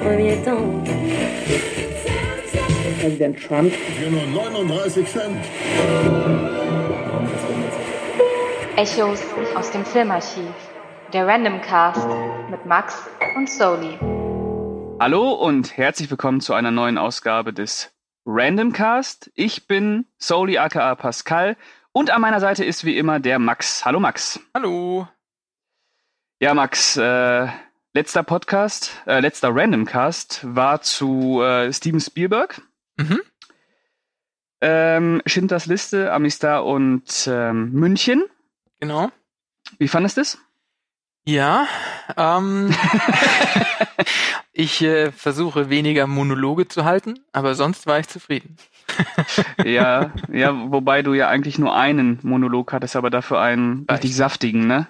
premier temps. Präsident Trump. Für nur 39 Cent. Echos aus dem Filmarchiv. Der Random Cast mit Max und Soli. Hallo und herzlich willkommen zu einer neuen Ausgabe des Random Cast. Ich bin Soli aka Pascal und an meiner Seite ist wie immer der Max. Hallo Max. Hallo. Ja, Max, äh, letzter Podcast, äh, letzter Random Cast war zu äh, Steven Spielberg. Mhm. Ähm, Schindlers Liste, Amistar und ähm, München. Genau. Wie fandest du es? Ja, ähm, ich äh, versuche weniger Monologe zu halten, aber sonst war ich zufrieden. ja, ja, wobei du ja eigentlich nur einen Monolog hattest, aber dafür einen richtig saftigen, ne?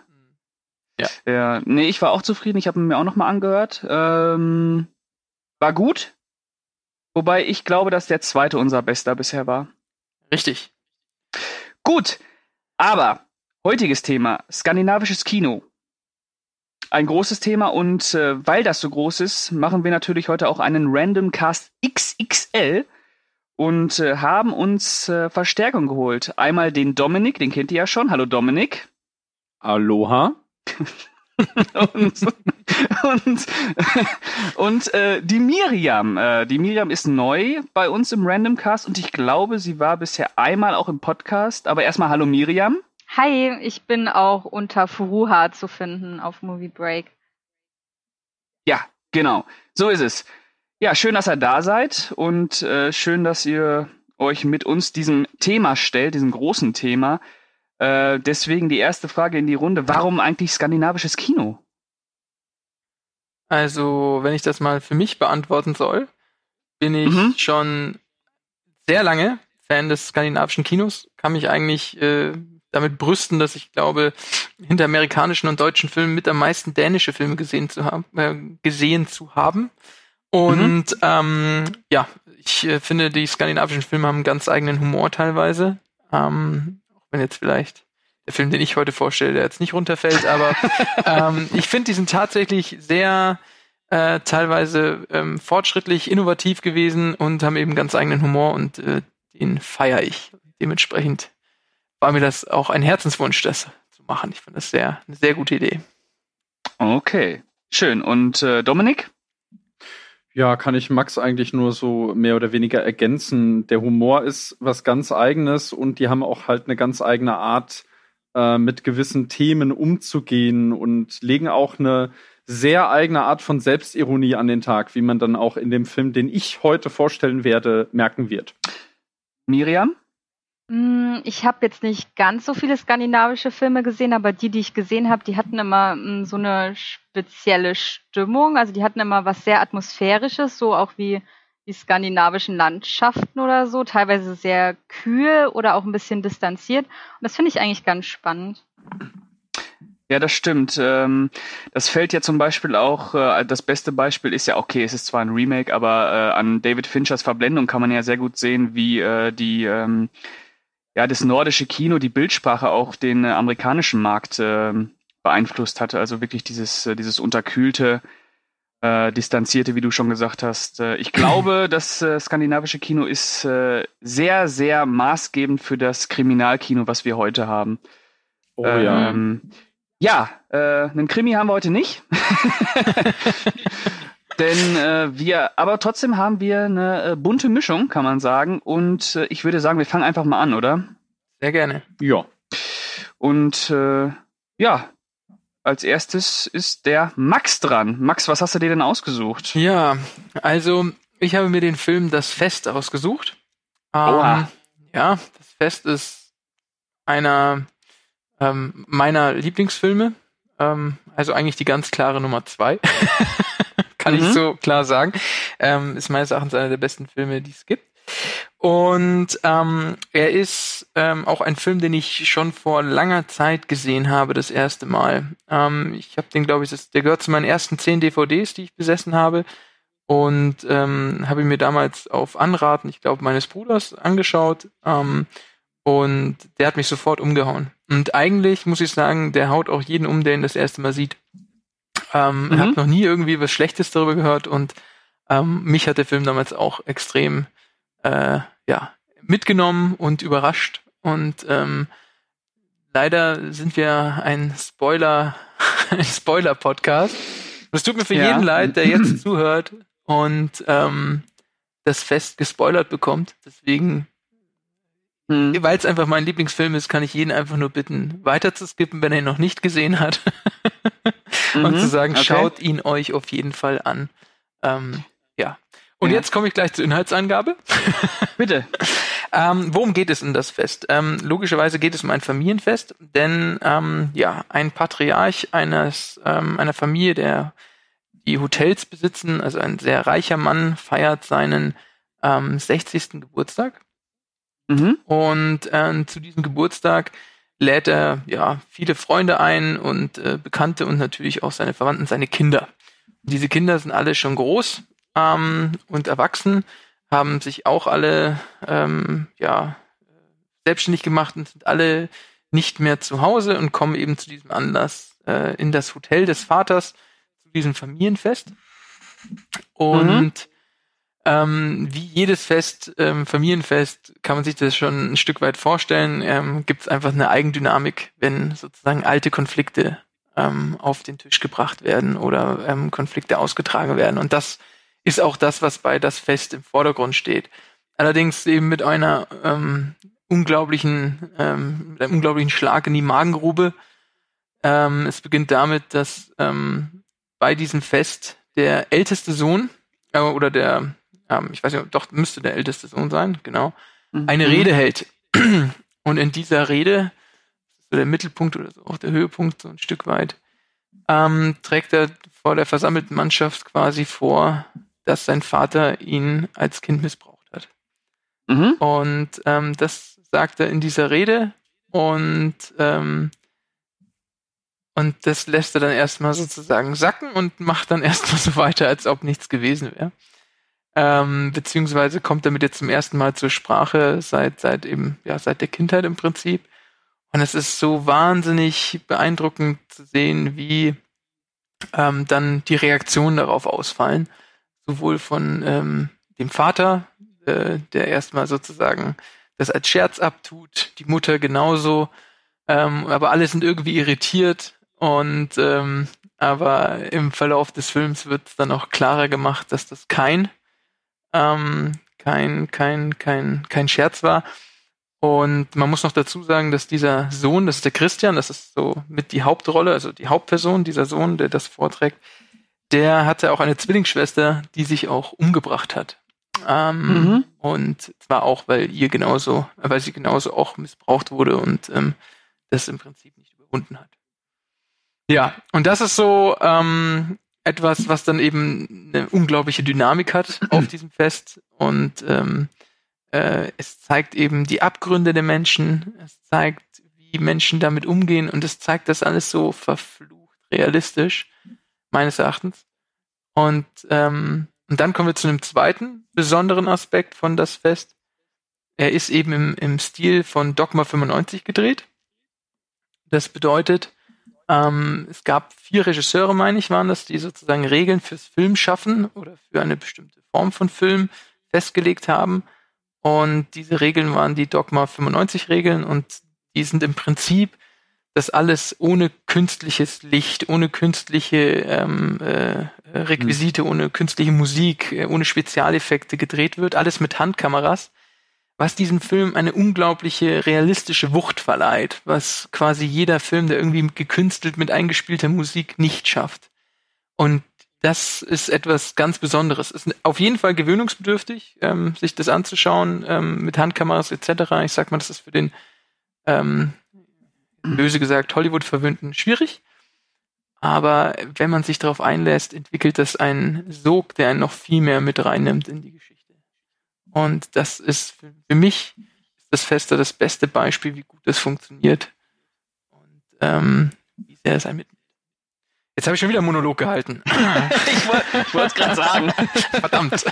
Ja. ja. Nee, ich war auch zufrieden, ich habe ihn mir auch nochmal angehört. Ähm, war gut. Wobei ich glaube, dass der zweite unser bester bisher war. Richtig. Gut, aber heutiges Thema, skandinavisches Kino. Ein großes Thema und äh, weil das so groß ist, machen wir natürlich heute auch einen Random Cast XXL und äh, haben uns äh, Verstärkung geholt. Einmal den Dominik, den kennt ihr ja schon. Hallo Dominik. Aloha. Und und, und äh, die Miriam. Äh, die Miriam ist neu bei uns im Random Cast und ich glaube, sie war bisher einmal auch im Podcast. Aber erstmal hallo Miriam. Hi, ich bin auch unter Furuha zu finden auf Movie Break. Ja, genau. So ist es. Ja, schön, dass ihr da seid und äh, schön, dass ihr euch mit uns diesem Thema stellt, diesem großen Thema. Äh, deswegen die erste Frage in die Runde. Warum eigentlich skandinavisches Kino? Also, wenn ich das mal für mich beantworten soll, bin ich Mhm. schon sehr lange Fan des skandinavischen Kinos, kann mich eigentlich äh, damit brüsten, dass ich glaube, hinter amerikanischen und deutschen Filmen mit am meisten dänische Filme gesehen zu haben, äh, gesehen zu haben. Und ähm, ja, ich äh, finde, die skandinavischen Filme haben einen ganz eigenen Humor teilweise. Ähm, wenn jetzt vielleicht der Film, den ich heute vorstelle, der jetzt nicht runterfällt, aber ähm, ich finde, die sind tatsächlich sehr äh, teilweise ähm, fortschrittlich, innovativ gewesen und haben eben ganz eigenen Humor und äh, den feiere ich. Dementsprechend war mir das auch ein Herzenswunsch, das zu machen. Ich finde das sehr, eine sehr gute Idee. Okay, schön. Und äh, Dominik? Ja, kann ich Max eigentlich nur so mehr oder weniger ergänzen. Der Humor ist was ganz eigenes und die haben auch halt eine ganz eigene Art, äh, mit gewissen Themen umzugehen und legen auch eine sehr eigene Art von Selbstironie an den Tag, wie man dann auch in dem Film, den ich heute vorstellen werde, merken wird. Miriam? Hm, Ich habe jetzt nicht ganz so viele skandinavische Filme gesehen, aber die, die ich gesehen habe, die hatten immer hm, so eine spezielle Stimmung. Also die hatten immer was sehr Atmosphärisches, so auch wie die skandinavischen Landschaften oder so, teilweise sehr kühl oder auch ein bisschen distanziert. Und das finde ich eigentlich ganz spannend. Ja, das stimmt. Ähm, das fällt ja zum Beispiel auch, äh, das beste Beispiel ist ja, okay, es ist zwar ein Remake, aber äh, an David Finchers Verblendung kann man ja sehr gut sehen, wie äh, die, ähm, ja, das nordische Kino, die Bildsprache auch den äh, amerikanischen Markt äh, beeinflusst hatte. Also wirklich dieses, äh, dieses unterkühlte, äh, distanzierte, wie du schon gesagt hast. Äh, ich glaube, das äh, skandinavische Kino ist äh, sehr, sehr maßgebend für das Kriminalkino, was wir heute haben. Oh ja. Ähm, ja, äh, einen Krimi haben wir heute nicht. Denn äh, wir, aber trotzdem haben wir eine äh, bunte Mischung, kann man sagen. Und äh, ich würde sagen, wir fangen einfach mal an, oder? Sehr gerne. Ja. Und äh, ja, als erstes ist der Max dran. Max, was hast du dir denn ausgesucht? Ja, also ich habe mir den Film Das Fest ausgesucht. Ähm, Oha. Ja, das Fest ist einer ähm, meiner Lieblingsfilme. Ähm, also eigentlich die ganz klare Nummer zwei. Kann ich Mhm. so klar sagen. Ähm, ist meines Erachtens einer der besten Filme, die es gibt. Und ähm, er ist ähm, auch ein Film, den ich schon vor langer Zeit gesehen habe, das erste Mal. Ähm, ich habe den, glaube ich, das, der gehört zu meinen ersten zehn DVDs, die ich besessen habe. Und ähm, habe ihn mir damals auf Anraten, ich glaube, meines Bruders angeschaut. Ähm, und der hat mich sofort umgehauen. Und eigentlich muss ich sagen, der haut auch jeden um, der ihn das erste Mal sieht. Ähm, Mhm. Hab noch nie irgendwie was Schlechtes darüber gehört und Ähm, mich hat der Film damals auch extrem äh, ja, mitgenommen und überrascht. Und ähm, leider sind wir ein Spoiler, ein Spoiler-Podcast. Es tut mir für Ja. jeden leid, der jetzt zuhört und ähm, das Fest gespoilert bekommt. Deswegen, Hm. weil es einfach mein Lieblingsfilm ist, kann ich jeden einfach nur bitten, weiter zu skippen, wenn er ihn noch nicht gesehen hat. und Mhm, zu sagen, okay. schaut ihn euch auf jeden Fall an. Ähm, ja. Und Ja. jetzt komme ich gleich zur Inhaltsangabe. Bitte. Ähm, worum geht es in das Fest? Ähm, logischerweise geht es um ein Familienfest, denn ähm, ja, ein Patriarch eines ähm, einer Familie, der die Hotels besitzen, also ein sehr reicher Mann, feiert seinen ähm, 60. Geburtstag Mhm. und ähm, zu diesem Geburtstag lädt er ja viele Freunde ein und äh, Bekannte und natürlich auch seine Verwandten, seine Kinder. Diese Kinder sind alle schon groß ähm, und erwachsen, haben sich auch alle ähm, ja selbstständig gemacht und sind alle nicht mehr zu Hause und kommen eben zu diesem Anlass äh, in das Hotel des Vaters zu diesem Familienfest. Und ähm, wie jedes Fest, ähm, Familienfest, kann man sich das schon ein Stück weit vorstellen, ähm, gibt es einfach eine Eigendynamik, wenn sozusagen alte Konflikte ähm, auf den Tisch gebracht werden oder ähm, Konflikte ausgetragen werden. Und das ist auch das, was bei das Fest im Vordergrund steht. Allerdings eben mit einer ähm, unglaublichen, mit einem unglaublichen Schlag in die Magengrube. Es beginnt damit, dass bei diesem Fest der älteste Sohn äh, oder der, ähm, ich weiß nicht, doch müsste der älteste Sohn sein, genau, eine Mhm. Rede hält. Und in dieser Rede, so der Mittelpunkt oder so auch der Höhepunkt, so ein Stück weit, ähm, trägt er vor der versammelten Mannschaft quasi vor, dass sein Vater ihn als Kind missbraucht hat. Mhm. Und ähm, das sagt er in dieser Rede und ähm, und das lässt er dann erstmal sozusagen sacken und macht dann erstmal so weiter, als ob nichts gewesen wäre. Ähm, beziehungsweise kommt damit jetzt zum ersten Mal zur Sprache seit seit eben ja seit der Kindheit im Prinzip. Und es ist so wahnsinnig beeindruckend zu sehen, wie ähm, dann die Reaktionen darauf ausfallen, sowohl von ähm, dem Vater, äh, der erstmal sozusagen das als Scherz abtut, die Mutter genauso, ähm, aber alle sind irgendwie irritiert und ähm, aber im Verlauf des Films wird dann auch klarer gemacht, dass das kein ähm, kein kein kein kein Scherz war und man muss noch dazu sagen, dass dieser Sohn, das ist der Christian, das ist so mit die Hauptrolle, also die Hauptperson, dieser Sohn, der das vorträgt, der hatte auch eine Zwillingsschwester, die sich auch umgebracht hat. Ähm, Mhm. Und zwar auch, weil ihr genauso, weil sie genauso auch missbraucht wurde und ähm, das im Prinzip nicht überwunden hat. Ja, und das ist so ähm, etwas, was dann eben eine unglaubliche Dynamik hat auf diesem Fest und ähm, äh, es zeigt eben die Abgründe der Menschen, es zeigt, wie Menschen damit umgehen und es zeigt das alles so verflucht realistisch, meines Erachtens. Und, ähm, und dann kommen wir zu einem zweiten besonderen Aspekt von das Fest. Er ist eben im, im Stil von Dogma 95 gedreht. Das bedeutet, ähm, es gab vier Regisseure, meine ich, waren das, die sozusagen Regeln fürs Film schaffen oder für eine bestimmte Form von Film festgelegt haben. Und diese Regeln waren die Dogma 95 Regeln und die sind im Prinzip, dass alles ohne künstliches Licht, ohne künstliche ähm, äh, Requisite, ohne künstliche Musik, äh, ohne Spezialeffekte gedreht wird, alles mit Handkameras, was diesem Film eine unglaubliche realistische Wucht verleiht, was quasi jeder Film, der irgendwie gekünstelt mit eingespielter Musik nicht schafft. Und das ist etwas ganz Besonderes. Ist auf jeden Fall gewöhnungsbedürftig, ähm, sich das anzuschauen ähm, mit Handkameras etc. Ich sag mal, das ist für den ähm, böse gesagt Hollywood-Verwöhnten schwierig. Aber wenn man sich darauf einlässt, entwickelt das einen Sog, der einen noch viel mehr mit reinnimmt in die Geschichte. Und das ist für, für mich das Fester das beste Beispiel, wie gut das funktioniert und ähm, wie sehr es einen mitnimmt. Jetzt habe ich schon wieder einen Monolog gehalten. ich wollte es gerade sagen. Verdammt.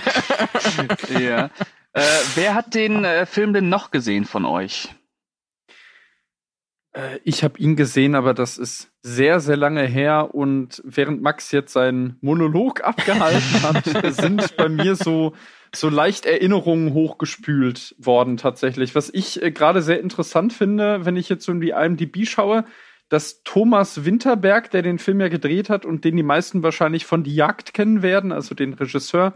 ja. Äh, wer hat den äh, Film denn noch gesehen von euch? Äh, ich habe ihn gesehen, aber das ist sehr, sehr lange her. Und während Max jetzt seinen Monolog abgehalten hat, sind bei mir so, so leicht Erinnerungen hochgespült worden tatsächlich. Was ich äh, gerade sehr interessant finde, wenn ich jetzt so in die IMDb schaue, dass Thomas Winterberg, der den Film ja gedreht hat und den die meisten wahrscheinlich von Die Jagd kennen werden, also den Regisseur,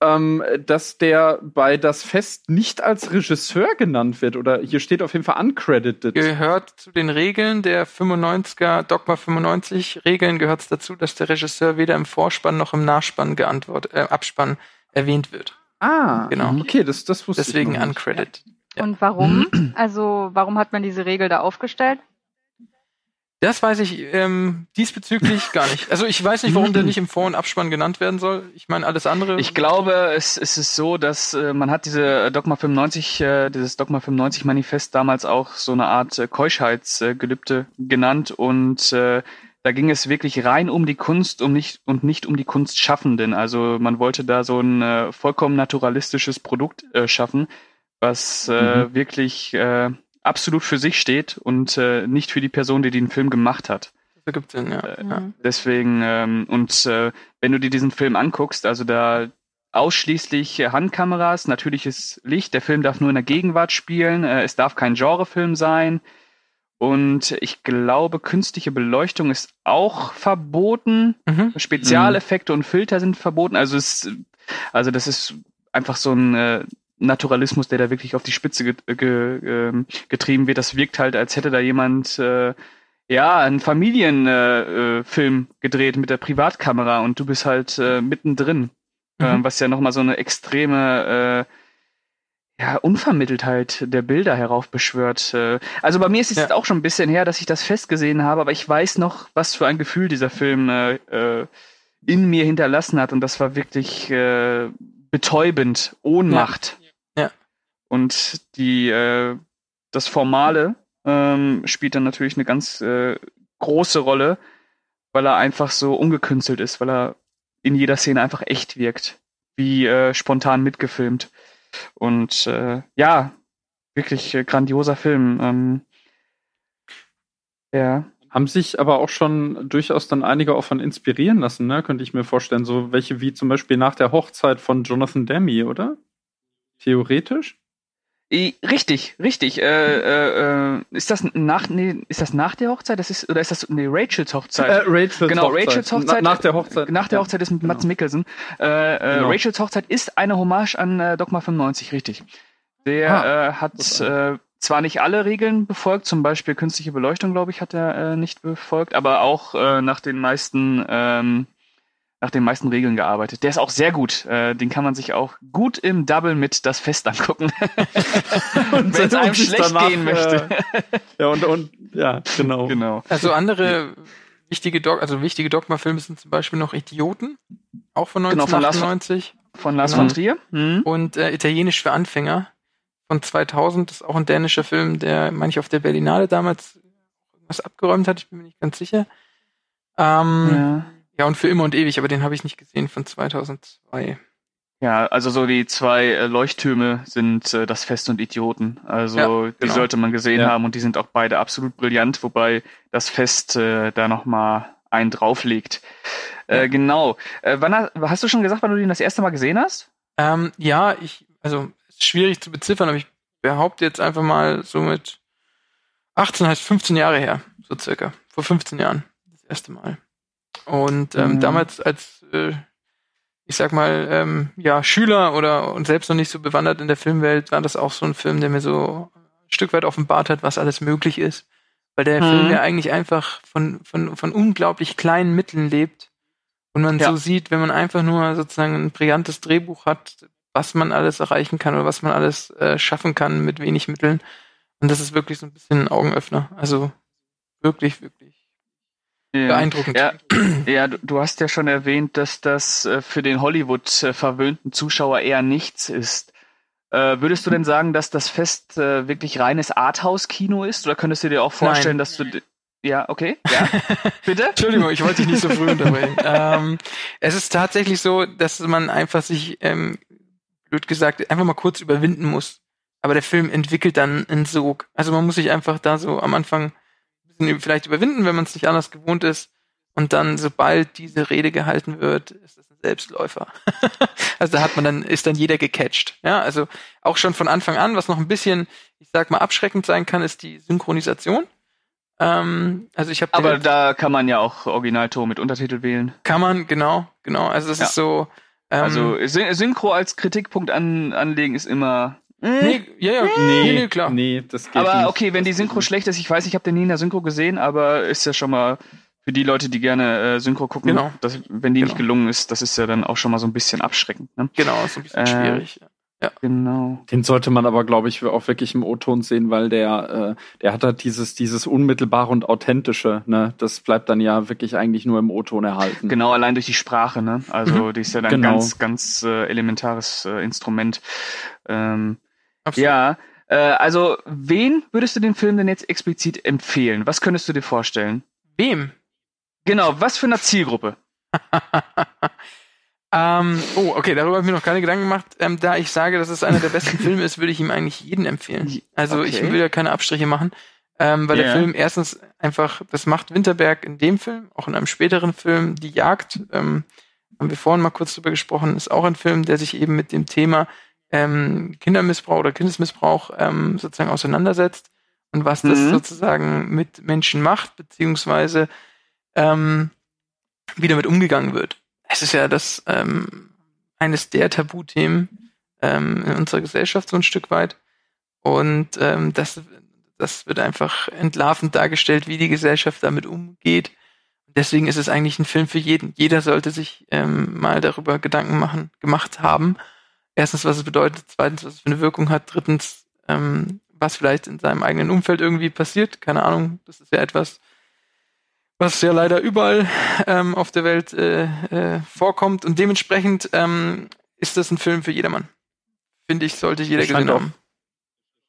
ähm, dass der bei Das Fest nicht als Regisseur genannt wird oder hier steht auf jeden Fall uncredited. Gehört zu den Regeln der 95er, Dogma 95 Regeln gehört es dazu, dass der Regisseur weder im Vorspann noch im Nachspann geantwortet, äh, Abspann erwähnt wird. Ah, genau. Okay, das, das wusste Deswegen ich. Deswegen uncredited. Ja. Und warum? Also, warum hat man diese Regel da aufgestellt? Das weiß ich ähm, diesbezüglich gar nicht. Also ich weiß nicht, warum der nicht im Vor- und Abspann genannt werden soll. Ich meine, alles andere. Ich glaube, es, es ist so, dass äh, man hat diese Dogma 95, äh, dieses Dogma 95 Manifest damals auch so eine Art äh, Keuschheitsgelübde genannt und äh, da ging es wirklich rein um die Kunst um nicht, und nicht um die Kunstschaffenden. Also man wollte da so ein äh, vollkommen naturalistisches Produkt äh, schaffen, was äh, mhm. wirklich äh, absolut für sich steht und äh, nicht für die Person, die den Film gemacht hat. Das ergibt Sinn, ja. Äh, mhm. Deswegen, ähm, und äh, wenn du dir diesen Film anguckst, also da ausschließlich Handkameras, natürliches Licht, der Film darf nur in der Gegenwart spielen, äh, es darf kein Genrefilm sein. Und ich glaube, künstliche Beleuchtung ist auch verboten. Mhm. Spezialeffekte mhm. und Filter sind verboten. Also es, also das ist einfach so ein äh, Naturalismus, der da wirklich auf die Spitze ge ge ähm, getrieben wird. Das wirkt halt, als hätte da jemand äh, ja einen Familienfilm äh, gedreht mit der Privatkamera und du bist halt äh, mittendrin, mhm. äh, was ja nochmal so eine extreme äh, ja, Unvermitteltheit der Bilder heraufbeschwört. Äh. Also bei mir ist es ja. jetzt auch schon ein bisschen her, dass ich das festgesehen habe, aber ich weiß noch, was für ein Gefühl dieser Film äh, äh in mir hinterlassen hat und das war wirklich äh, betäubend, Ohnmacht. Und die, äh, das Formale ähm, spielt dann natürlich eine ganz äh, große Rolle, weil er einfach so ungekünstelt ist, weil er in jeder Szene einfach echt wirkt, wie äh, spontan mitgefilmt. Und äh, ja, wirklich äh, grandioser Film. Ähm, ja. Haben sich aber auch schon durchaus dann einige auch von inspirieren lassen, ne? Könnte ich mir vorstellen. So welche wie zum Beispiel nach der Hochzeit von Jonathan Demme, oder? Theoretisch? Richtig, richtig. Äh, äh, äh, ist das nach nee, ist das nach der Hochzeit? Das ist oder ist das nee, Rachels Hochzeit? Äh, Rachels genau, Hochzeit. Rachels Hochzeit. Na, nach der Hochzeit. Nach der Hochzeit ist mit genau. Mats Mikkelsen. Äh, äh, genau. Rachels Hochzeit ist eine Hommage an äh, Dogma 95, richtig. Der ah, äh, hat äh, zwar nicht alle Regeln befolgt, zum Beispiel künstliche Beleuchtung, glaube ich, hat er äh, nicht befolgt, aber auch äh, nach den meisten ähm, nach den meisten Regeln gearbeitet. Der ist auch sehr gut. Äh, den kann man sich auch gut im Double mit das Fest angucken. Wenn es einem schlecht danach, gehen möchte. Äh, ja, und, und ja, genau. genau. Also andere wichtige Dog also wichtige Dogma-Filme sind zum Beispiel noch Idioten, auch von 1998. Genau, von Lars, von, Lars von Trier. Mhm. Und äh, Italienisch für Anfänger von 2000. Das ist auch ein dänischer Film, der, meine ich, auf der Berlinale damals was abgeräumt hat. Ich bin mir nicht ganz sicher. Ähm, ja. Ja, und für immer und ewig, aber den habe ich nicht gesehen von 2002. Ja, also so die zwei äh, Leuchttürme sind äh, das Fest und Idioten. Also ja, genau. die sollte man gesehen ja. haben und die sind auch beide absolut brillant, wobei das Fest äh, da nochmal einen drauflegt. Äh, genau. Äh, wann hast, du schon gesagt, wann du den das erste Mal gesehen hast? Ähm, ja, ich, also schwierig zu beziffern, aber ich behaupte jetzt einfach mal so mit 18 heißt 15 Jahre her, so circa. Vor 15 Jahren. Das erste Mal. Und ähm, mhm. damals als, äh, ich sag mal, ähm, ja, Schüler oder und selbst noch nicht so bewandert in der Filmwelt, war das auch so ein Film, der mir so ein Stück weit offenbart hat, was alles möglich ist. Weil der mhm. Film ja eigentlich einfach von, von, von unglaublich kleinen Mitteln lebt. Und man ja. so sieht, wenn man einfach nur sozusagen ein brillantes Drehbuch hat, was man alles erreichen kann oder was man alles äh, schaffen kann mit wenig Mitteln. Und das ist wirklich so ein bisschen ein Augenöffner. Also wirklich, wirklich ja. Beeindruckend. Ja, ja du, hast ja schon erwähnt, dass das äh, für den Hollywood äh, verwöhnten Zuschauer eher nichts ist. Äh, würdest du denn sagen, dass das Fest wirklich reines Arthouse-Kino ist? Oder könntest du dir auch vorstellen, Nein. dass du ja, okay. Ja. Bitte? Entschuldigung, ich wollte dich nicht so früh unterbrechen. ähm, es ist tatsächlich so, dass man einfach sich, ähm, blöd gesagt, einfach mal kurz überwinden muss. aber der Film entwickelt dann einen Sog. Also man muss sich einfach da so am Anfang bisschen vielleicht überwinden, wenn man es nicht anders gewohnt ist. Und dann, sobald diese Rede gehalten wird, ist es ein Selbstläufer. also da hat man dann, ist dann jeder gecatcht. Ja, also auch schon von Anfang an, was noch ein bisschen, ich sag mal, abschreckend sein kann, ist die Synchronisation. Ähm, also ich habe Aber da kann man ja auch Originalton mit Untertitel wählen. Kann man, genau, genau. Also das Ja. ist so. Ähm, Also Syn- Synchro als Kritikpunkt an, anlegen ist immer. Nee, ja, ja, Nee, nee, klar. nee, das geht aber nicht. okay, wenn die Das Synchro geht schlecht ist, ich weiß, ich habe den nie in der Synchro gesehen, aber ist ja schon mal für die Leute, die gerne äh, Synchro gucken, Genau. dass, wenn die nicht Genau. gelungen ist, das ist ja dann auch schon mal so ein bisschen abschreckend. Ne? Genau, ist ein bisschen Äh, schwierig. Genau. Den sollte man aber, glaube ich, auch wirklich im O-Ton sehen, weil der, äh, der hat halt dieses, dieses unmittelbare und authentische, ne? Das bleibt dann ja wirklich eigentlich nur im O-Ton erhalten. Genau, allein durch die Sprache, ne? Also die ist ja dann Genau. ganz, ganz äh, elementares äh, Instrument. Ähm, Absolut. ja, äh, also wen würdest du den Film denn jetzt explizit empfehlen? Was könntest du dir vorstellen? Wem? Genau, was für eine Zielgruppe? Ähm, oh, okay, darüber habe ich mir noch keine Gedanken gemacht. Ähm, da ich sage, dass es einer der besten Filme ist, würde ich ihm eigentlich jeden empfehlen. Also ich Okay. will ja keine Abstriche machen, ähm, weil der Ja. Film erstens einfach, das macht Winterberg in dem Film, auch in einem späteren Film, Die Jagd, ähm, haben wir vorhin mal kurz drüber gesprochen, ist auch ein Film, der sich eben mit dem Thema ähm, Kindermissbrauch oder Kindesmissbrauch ähm, sozusagen auseinandersetzt und was das Mhm. sozusagen mit Menschen macht, beziehungsweise ähm, wie damit umgegangen wird. Es ist ja das ähm, eines der Tabuthemen ähm, in unserer Gesellschaft so ein Stück weit. Und ähm, das, das wird einfach entlarvend dargestellt, wie die Gesellschaft damit umgeht. Deswegen ist es eigentlich ein Film für jeden. Jeder sollte sich ähm, mal darüber Gedanken machen, gemacht haben. Erstens, was es bedeutet, zweitens, was es für eine Wirkung hat, drittens, ähm, was vielleicht in seinem eigenen Umfeld irgendwie passiert. Keine Ahnung, das ist ja etwas, was ja leider überall ähm, auf der Welt äh, äh, vorkommt. Und dementsprechend ähm, ist das ein Film für jedermann. Finde ich, sollte jeder gesehen auch- haben.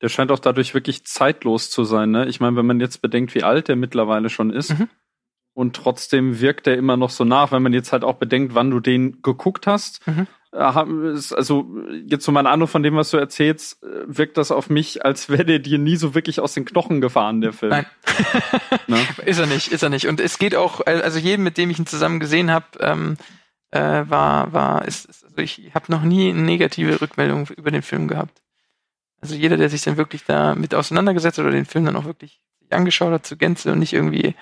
Der scheint auch dadurch wirklich zeitlos zu sein, ne? Ich meine, wenn man jetzt bedenkt, wie alt der mittlerweile schon ist. Mhm. Und trotzdem wirkt er immer noch so nach, wenn man jetzt halt auch bedenkt, wann du den geguckt hast. Mhm. Äh, Also jetzt so eine Ahnung von dem, was du erzählst, äh, wirkt das auf mich, als wäre der dir nie so wirklich aus den Knochen gefahren, der Film. Nein. Ne? Ist er nicht, ist er nicht. Und es geht auch, also jedem, mit dem ich ihn zusammen gesehen habe, ähm, äh, war, war, ist, ist also ich habe noch nie eine negative Rückmeldung über den Film gehabt. Also jeder, der sich dann wirklich da mit auseinandergesetzt hat oder den Film dann auch wirklich sich angeschaut hat zur Gänze und nicht irgendwie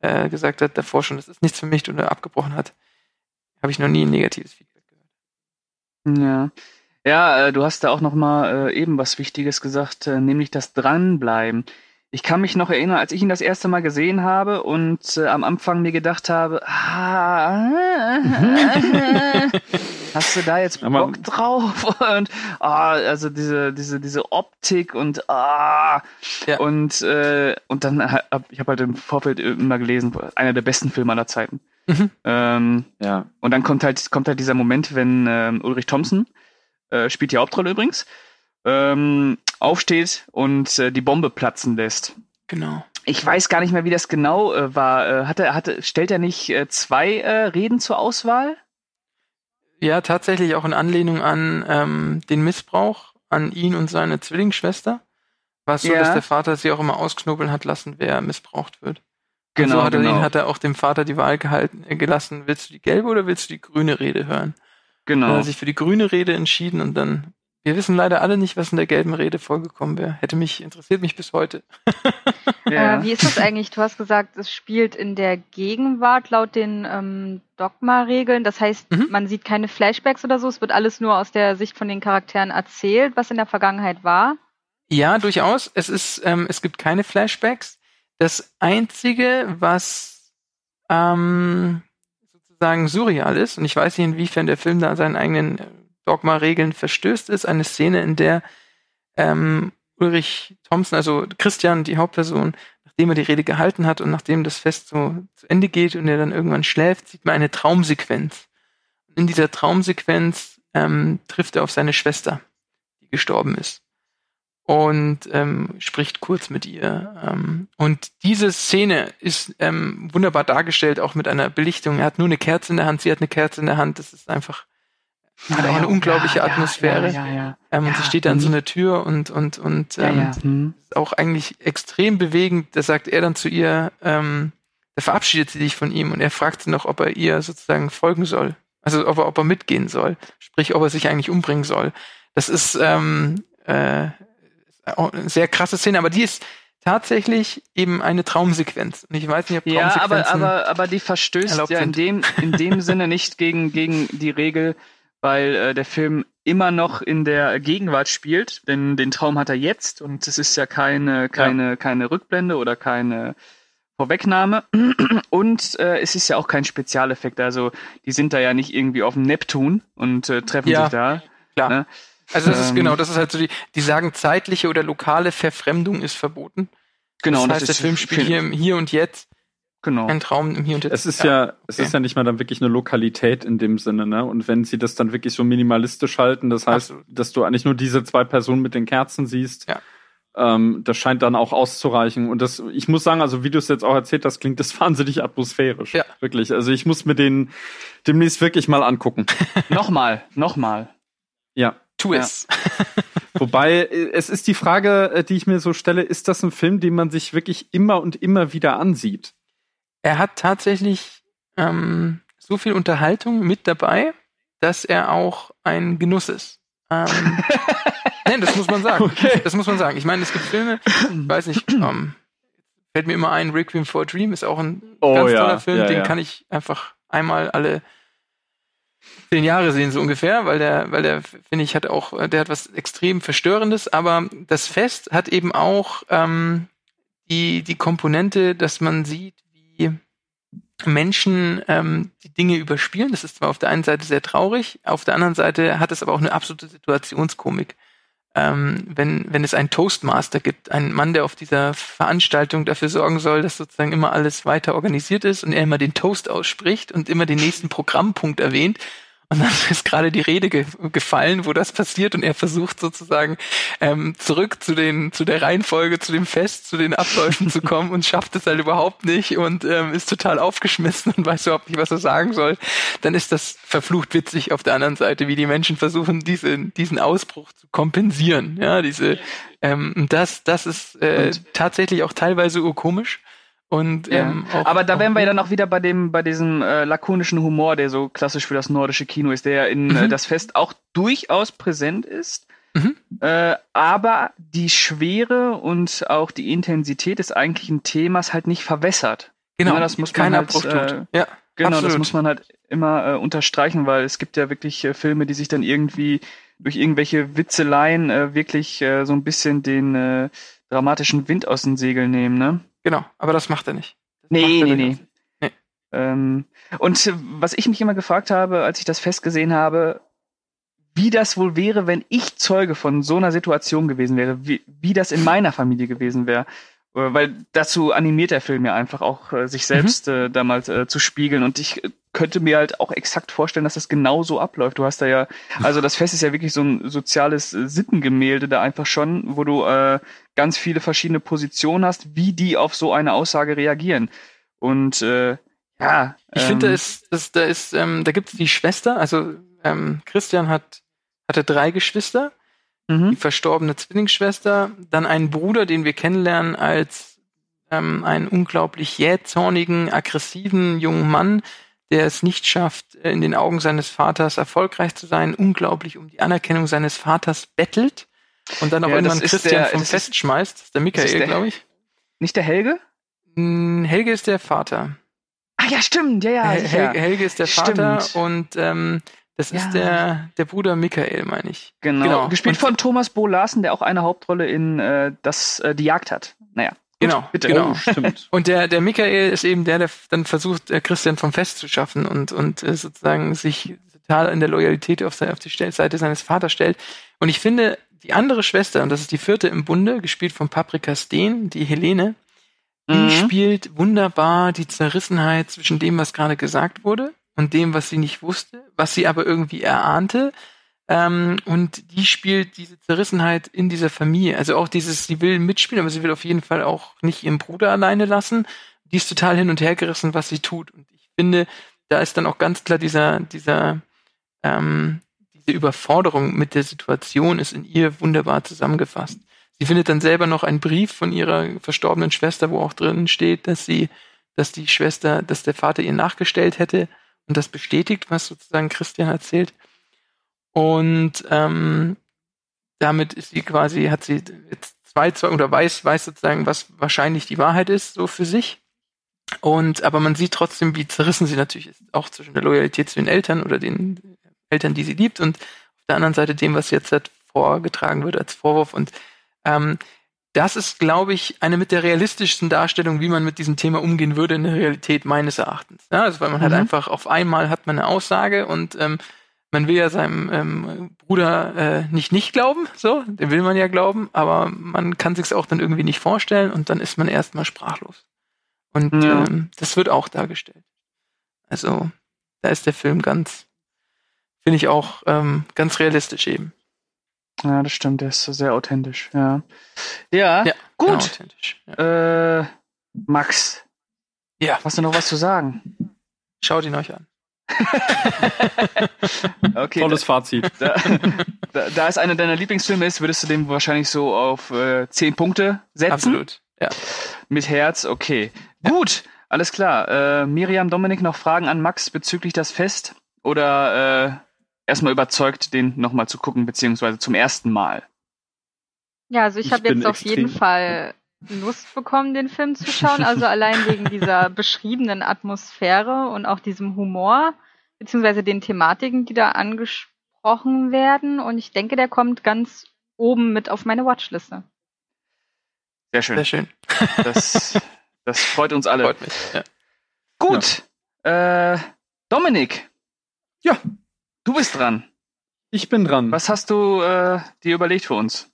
äh, gesagt hat davor schon, das ist nichts für mich oder abgebrochen hat, habe ich noch nie ein negatives Feedback. Ja. Ja, äh, du hast da auch noch mal äh, eben was Wichtiges gesagt, äh, nämlich das Dranbleiben. Ich kann mich noch erinnern, als ich ihn das erste Mal gesehen habe und am Anfang mir gedacht habe, ah, hast du da jetzt Aber- Bock drauf? Und ah, also diese diese diese Optik und ah Ja. und und dann hab, ich habe halt im Vorfeld immer gelesen, einer der besten Filme aller Zeiten. Mhm. Ähm, Ja. und dann kommt halt, kommt halt dieser Moment, wenn ähm, Ulrich Thompson, äh, spielt die Hauptrolle übrigens, ähm, aufsteht und äh, die Bombe platzen lässt. Genau. Ich weiß gar nicht mehr, wie das genau äh, war. Äh, hatte, hatte, stellt er nicht äh, zwei äh, Reden zur Auswahl? Ja, tatsächlich auch in Anlehnung an ähm, den Missbrauch an ihn und seine Zwillingsschwester. War es so, Ja. dass der Vater sie auch immer ausknobeln hat lassen, wer missbraucht wird. Und Genau, so hat er, genau. ihn, hat er auch dem Vater die Wahl gehalten, äh, gelassen, willst du die gelbe oder willst du die grüne Rede hören? Dann hat Genau. er sich für die grüne Rede entschieden und dann, wir wissen leider alle nicht, was in der gelben Rede vorgekommen wäre. Hätte mich, interessiert mich bis heute. Ja. Äh, wie ist das eigentlich? Du hast gesagt, es spielt in der Gegenwart laut den ähm, Dogma-Regeln. Das heißt, Mhm. man sieht keine Flashbacks oder so. Es wird alles nur aus der Sicht von den Charakteren erzählt, was in der Vergangenheit war. Ja, durchaus. Es ist, ähm, es gibt keine Flashbacks. Das einzige, was ähm, sozusagen surreal ist, und ich weiß nicht, inwiefern der Film da seinen eigenen äh, Dogma-Regeln verstößt, ist eine Szene, in der ähm, Ulrich Thompson, also Christian, die Hauptperson, nachdem er die Rede gehalten hat und nachdem das Fest so zu Ende geht und er dann irgendwann schläft, sieht man eine Traumsequenz. In dieser Traumsequenz ähm, trifft er auf seine Schwester, die gestorben ist und ähm, spricht kurz mit ihr. Ähm, und diese Szene ist ähm, wunderbar dargestellt, auch mit einer Belichtung. Er hat nur eine Kerze in der Hand, sie hat eine Kerze in der Hand. Das ist einfach Hat auch eine unglaubliche Atmosphäre. Ja, ja, ja. Ähm, und sie steht an so einer Tür und, und, und ja, ähm, ja. Hm. ist auch eigentlich extrem bewegend. Da sagt er dann zu ihr, ähm, da verabschiedet sie sich von ihm und er fragt sie noch, ob er ihr sozusagen folgen soll. Also ob er, ob er mitgehen soll. Sprich, ob er sich eigentlich umbringen soll. Das ist ähm, äh, eine sehr krasse Szene, aber die ist tatsächlich eben eine Traumsequenz. Und ich weiß nicht, ob Ja, aber, Traumsequenzen aber, aber die verstößt ja in dem, in dem Sinne nicht gegen, gegen die Regel, weil äh, der Film immer noch in der Gegenwart spielt, denn den Traum hat er jetzt und es ist ja keine, keine, keine Rückblende oder keine Vorwegnahme. Und äh, es ist ja auch kein Spezialeffekt, also die sind da ja nicht irgendwie auf dem Neptun und äh, treffen Ja, sich da. klar. Ne? Also das ist Ähm, genau, das ist halt so die, die sagen, zeitliche oder lokale Verfremdung ist verboten. Genau, das heißt, der ist Film spielt hier im Hier und Jetzt, Genau. ein Traum im Hier und Jetzt. Es ist ja, es okay. ist ja nicht mal dann wirklich eine Lokalität in dem Sinne, ne? Und wenn sie das dann wirklich so minimalistisch halten, das heißt, Absolut. dass du eigentlich nur diese zwei Personen mit den Kerzen siehst, Ja. ähm, das scheint dann auch auszureichen. Und das, ich muss sagen, also wie du es jetzt auch erzählt hast, klingt das wahnsinnig atmosphärisch. Ja. Wirklich. Also ich muss mir den demnächst wirklich mal angucken. nochmal, nochmal. ja. Tu Ja. es. Wobei, äh, es ist die Frage, äh, die ich mir so stelle, ist das ein Film, den man sich wirklich immer und immer wieder ansieht? Er hat tatsächlich ähm, so viel Unterhaltung mit dabei, dass er auch ein Genuss ist. Ähm, Nein, das muss man sagen. Das muss man sagen. Ich meine, es gibt Filme, ich weiß nicht, ähm, fällt mir immer ein, Requiem for a Dream ist auch ein Oh ganz ja, toller Film, ja, den ja. kann ich einfach einmal alle zehn Jahre sehen, so ungefähr, weil der, weil der, finde ich, hat auch, der hat was extrem Verstörendes, aber das Fest hat eben auch ähm, die, die Komponente, dass man sieht, wie Menschen ähm, die Dinge überspielen. Das ist zwar auf der einen Seite sehr traurig, auf der anderen Seite hat es aber auch eine absolute Situationskomik. Ähm, wenn, wenn es einen Toastmaster gibt, einen Mann, der auf dieser Veranstaltung dafür sorgen soll, dass sozusagen immer alles weiter organisiert ist und er immer den Toast ausspricht und immer den nächsten Programmpunkt erwähnt. Und dann ist gerade die Rede ge gefallen, wo das passiert und er versucht sozusagen ähm, zurück zu den zu der Reihenfolge, zu dem Fest, zu den Abläufen zu kommen und schafft es halt überhaupt nicht und ähm, ist total aufgeschmissen und weiß überhaupt nicht, was er sagen soll. Dann ist das verflucht witzig auf der anderen Seite, wie die Menschen versuchen, diesen diesen Ausbruch zu kompensieren. Ja, diese ähm, das das ist äh, tatsächlich auch teilweise urkomisch. Und Ja. ähm, auch, Aber da wären wir ja dann auch wieder bei dem, bei diesem äh, lakonischen Humor, der so klassisch für das nordische Kino ist, der ja in Mhm. äh, das Fest auch durchaus präsent ist. Mhm. Äh, aber die Schwere und auch die Intensität des eigentlichen Themas halt nicht verwässert. genau, Ja, das muss man kein halt, äh, ja, Genau, das Absolut. muss man halt immer äh, unterstreichen, weil es gibt ja wirklich äh, Filme, die sich dann irgendwie durch irgendwelche Witzeleien äh, wirklich äh, so ein bisschen den äh, dramatischen Wind aus den Segeln nehmen, ne? Genau. Aber das macht er nicht. Das Nee, nee, nee. Nee. Ähm, und was ich mich immer gefragt habe, als ich das festgesehen habe, wie das wohl wäre, wenn ich Zeuge von so einer Situation gewesen wäre, wie, wie das in meiner Familie gewesen wäre. Äh, Weil dazu animiert der Film ja einfach auch, äh, sich selbst äh, damals äh, zu spiegeln. Und ich äh, könnte mir halt auch exakt vorstellen, dass das genau so abläuft. Du hast da ja, also das Fest ist ja wirklich so ein soziales äh, Sittengemälde da einfach schon, wo du äh, ganz viele verschiedene Positionen hast, wie die auf so eine Aussage reagieren. Und äh, ja. Ich ähm, finde, es, es, da ist, ähm, da gibt es die Schwester, also ähm, Christian hat hatte drei Geschwister, die Mhm. verstorbene Zwillingsschwester, dann einen Bruder, den wir kennenlernen als ähm, einen unglaublich jähzornigen, aggressiven jungen Mann, der es nicht schafft, äh, in den Augen seines Vaters erfolgreich zu sein, unglaublich um die Anerkennung seines Vaters bettelt und dann auch Ja, irgendwann ist Christian der- vom das ist- Fest schmeißt. Das ist der Michael, glaube ich. Nicht der Helge? Hm, Helge ist der Vater. Ah ja, stimmt, ja, ja. Hel. Helge, Helge ist der Vater Stimmt. und ähm, das ist Ja. der, der Bruder Michael, meine ich. Genau. Genau. Gespielt Und- von Thomas Bo Larsen, der auch eine Hauptrolle in äh, das äh, die Jagd hat. Naja. Gut, Genau, bitte. genau. Oh, stimmt. Und der, der Michael ist eben der, der dann versucht, äh, Christian vom Fest zu schaffen und, und äh, sozusagen sich total in der Loyalität auf, se- auf die Seite seines Vaters stellt. Und ich finde, die andere Schwester, und das ist die vierte im Bunde, gespielt von Paprika Steen, die Helene, die Mhm. spielt wunderbar die Zerrissenheit zwischen dem, was gerade gesagt wurde und dem, was sie nicht wusste, was sie aber irgendwie erahnte. Ähm, und die spielt diese Zerrissenheit in dieser Familie. Also auch dieses, sie will mitspielen, aber sie will auf jeden Fall auch nicht ihren Bruder alleine lassen. Die ist total hin und her gerissen, was sie tut. Und ich finde, da ist dann auch ganz klar dieser, dieser, ähm, diese Überforderung mit der Situation ist in ihr wunderbar zusammengefasst. Sie findet dann selber noch einen Brief von ihrer verstorbenen Schwester, wo auch drin steht, dass sie, dass die Schwester, dass der Vater ihr nachgestellt hätte und das bestätigt, was sozusagen Christian erzählt. Und ähm, damit ist sie quasi, hat sie jetzt zwei Zeugen oder weiß, weiß sozusagen, was wahrscheinlich die Wahrheit ist, so für sich. Und aber man sieht trotzdem, wie zerrissen sie natürlich ist, auch zwischen der Loyalität zu den Eltern oder den Eltern, die sie liebt, und auf der anderen Seite dem, was jetzt halt vorgetragen wird als Vorwurf. Und ähm, das ist, glaube ich, eine mit der realistischsten Darstellung, wie man mit diesem Thema umgehen würde in der Realität meines Erachtens. Ja, also weil man halt mhm. halt einfach auf einmal hat man eine Aussage und ähm, man will ja seinem ähm, Bruder äh, nicht nicht glauben, so, den will man ja glauben, aber man kann sich's auch dann irgendwie nicht vorstellen und dann ist man erstmal sprachlos. Und ja. ähm, das wird auch dargestellt. Also, da ist der Film ganz, finde ich auch ähm, ganz realistisch eben. Ja, das stimmt, der ist sehr authentisch, ja. Ja, ja gut. Genau, ja. Äh, Max. Ja. Hast du noch was zu sagen? Schaut ihn euch an. okay, Tolles da, Fazit. Da, da, da, es einer deiner Lieblingsfilme ist, würdest du dem wahrscheinlich so auf äh, 10 Punkte setzen. Absolut. Ja. Mit Herz, okay. Ja. Gut, alles klar. Äh, Miriam, Dominik, noch Fragen an Max bezüglich das Fest? Oder äh, erstmal überzeugt, den nochmal zu gucken, beziehungsweise zum ersten Mal? Ja, also ich, ich habe jetzt auf jeden Fall Lust bekommen, den Film zu schauen. Also allein wegen dieser beschriebenen Atmosphäre und auch diesem Humor, beziehungsweise den Thematiken, die da angesprochen werden. Und ich denke, der kommt ganz oben mit auf meine Watchliste. Sehr schön. Sehr schön. Das, das freut uns alle. Freut mich, ja. Gut. Ja. Äh, Dominik. Ja. Du bist dran. Ich bin dran. Was hast du äh, dir überlegt für uns?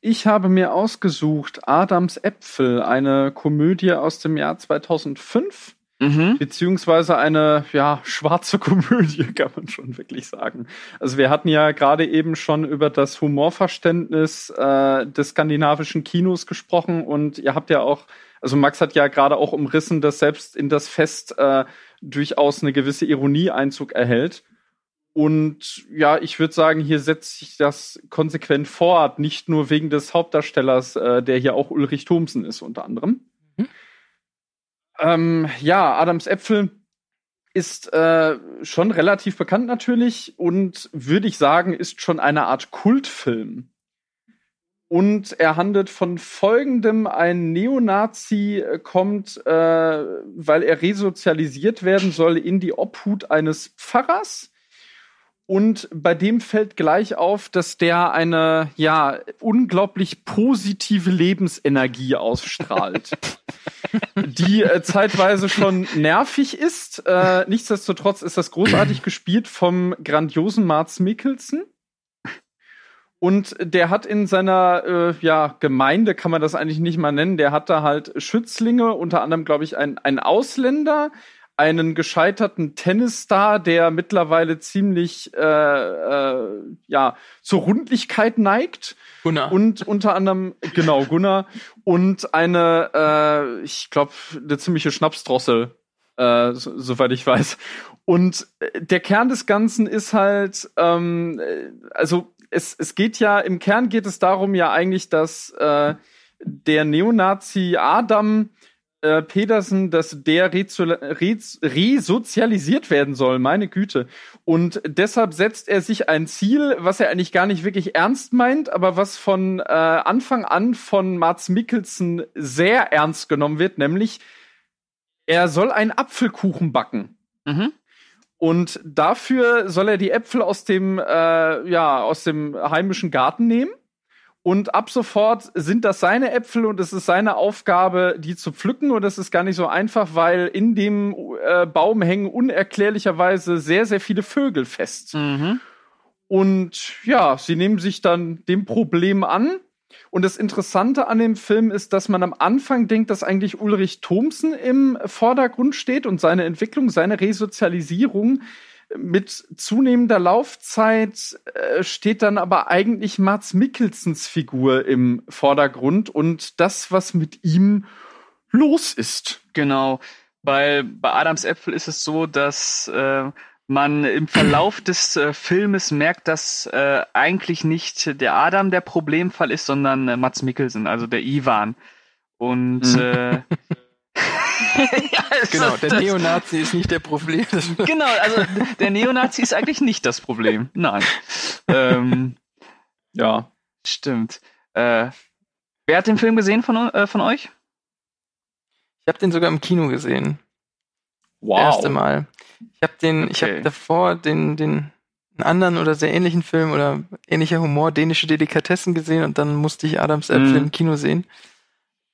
Ich habe mir ausgesucht Adams Äpfel, eine Komödie aus dem Jahr 2005. Mhm. Beziehungsweise eine ja schwarze Komödie, kann man schon wirklich sagen. Also wir hatten ja gerade eben schon über das Humorverständnis äh, des skandinavischen Kinos gesprochen und ihr habt ja auch, also Max hat ja gerade auch umrissen, dass selbst in das Fest äh, durchaus eine gewisse Ironie Einzug erhält. Und ja, ich würde sagen, hier setzt sich das konsequent fort, nicht nur wegen des Hauptdarstellers, äh, der hier auch Ulrich Thomsen ist, unter anderem. Mhm. Ähm, ja, Adams Äpfel ist äh, schon relativ bekannt natürlich und würde ich sagen, ist schon eine Art Kultfilm. Und er handelt von folgendem: Ein Neonazi äh, kommt, äh, weil er resozialisiert werden soll, in die Obhut eines Pfarrers und bei dem fällt gleich auf, dass der eine, ja, unglaublich positive Lebensenergie ausstrahlt. die äh, zeitweise schon nervig ist. Äh, nichtsdestotrotz ist das großartig gespielt vom grandiosen Marz Mikkelsen. Und der hat in seiner äh, ja, Gemeinde, kann man das eigentlich nicht mal nennen, der hat da halt Schützlinge, unter anderem, glaube ich, ein, ein Ausländer, einen gescheiterten Tennisstar, der mittlerweile ziemlich äh, äh, ja zur Rundlichkeit neigt. Gunnar. Und unter anderem, genau, Gunnar. Und eine, äh, ich glaube, eine ziemliche Schnapsdrossel, äh, so, soweit ich weiß. Und äh, der Kern des Ganzen ist halt, ähm, äh, also es, es geht ja, im Kern geht es darum ja eigentlich, dass äh, der Neonazi Adam äh, Pedersen, dass der resozialisiert werden soll, meine Güte. Und deshalb setzt er sich ein Ziel, was er eigentlich gar nicht wirklich ernst meint, aber was von äh, Anfang an von Mats Mikkelsen sehr ernst genommen wird, nämlich er soll einen Apfelkuchen backen. Mhm. Und dafür soll er die Äpfel aus dem, äh, ja, aus dem heimischen Garten nehmen und ab sofort sind das seine Äpfel und es ist seine Aufgabe, die zu pflücken. Und das ist gar nicht so einfach, weil in dem äh, Baum hängen unerklärlicherweise sehr, sehr viele Vögel fest. Mhm. Und ja, sie nehmen sich dann dem Problem an. Und das Interessante an dem Film ist, dass man am Anfang denkt, dass eigentlich Ulrich Thomsen im Vordergrund steht und seine Entwicklung, seine Resozialisierung mit zunehmender Laufzeit äh, steht dann aber eigentlich Mats Mikkelsens Figur im Vordergrund und das, was mit ihm los ist. Genau. Weil bei Adams Äpfel ist es so, dass äh, man im Verlauf des äh, Filmes merkt, dass äh, eigentlich nicht der Adam der Problemfall ist, sondern äh, Mats Mikkelsen, also der Ivan. Und Mhm. äh, ja, Genau, der das- Neonazi ist nicht der Problem. Genau, also der Neonazi ist eigentlich nicht das Problem. Nein. Ähm, Ja. stimmt. Äh, wer hat den Film gesehen von, äh, von euch? Ich habe den sogar im Kino gesehen. Wow. Das erste Mal. Ich habe den, ich Okay. habe davor den, den einen anderen oder sehr ähnlichen Film oder ähnlicher Humor, dänische Delikatessen gesehen und dann musste ich Adams Äpfel Mhm. im Kino sehen.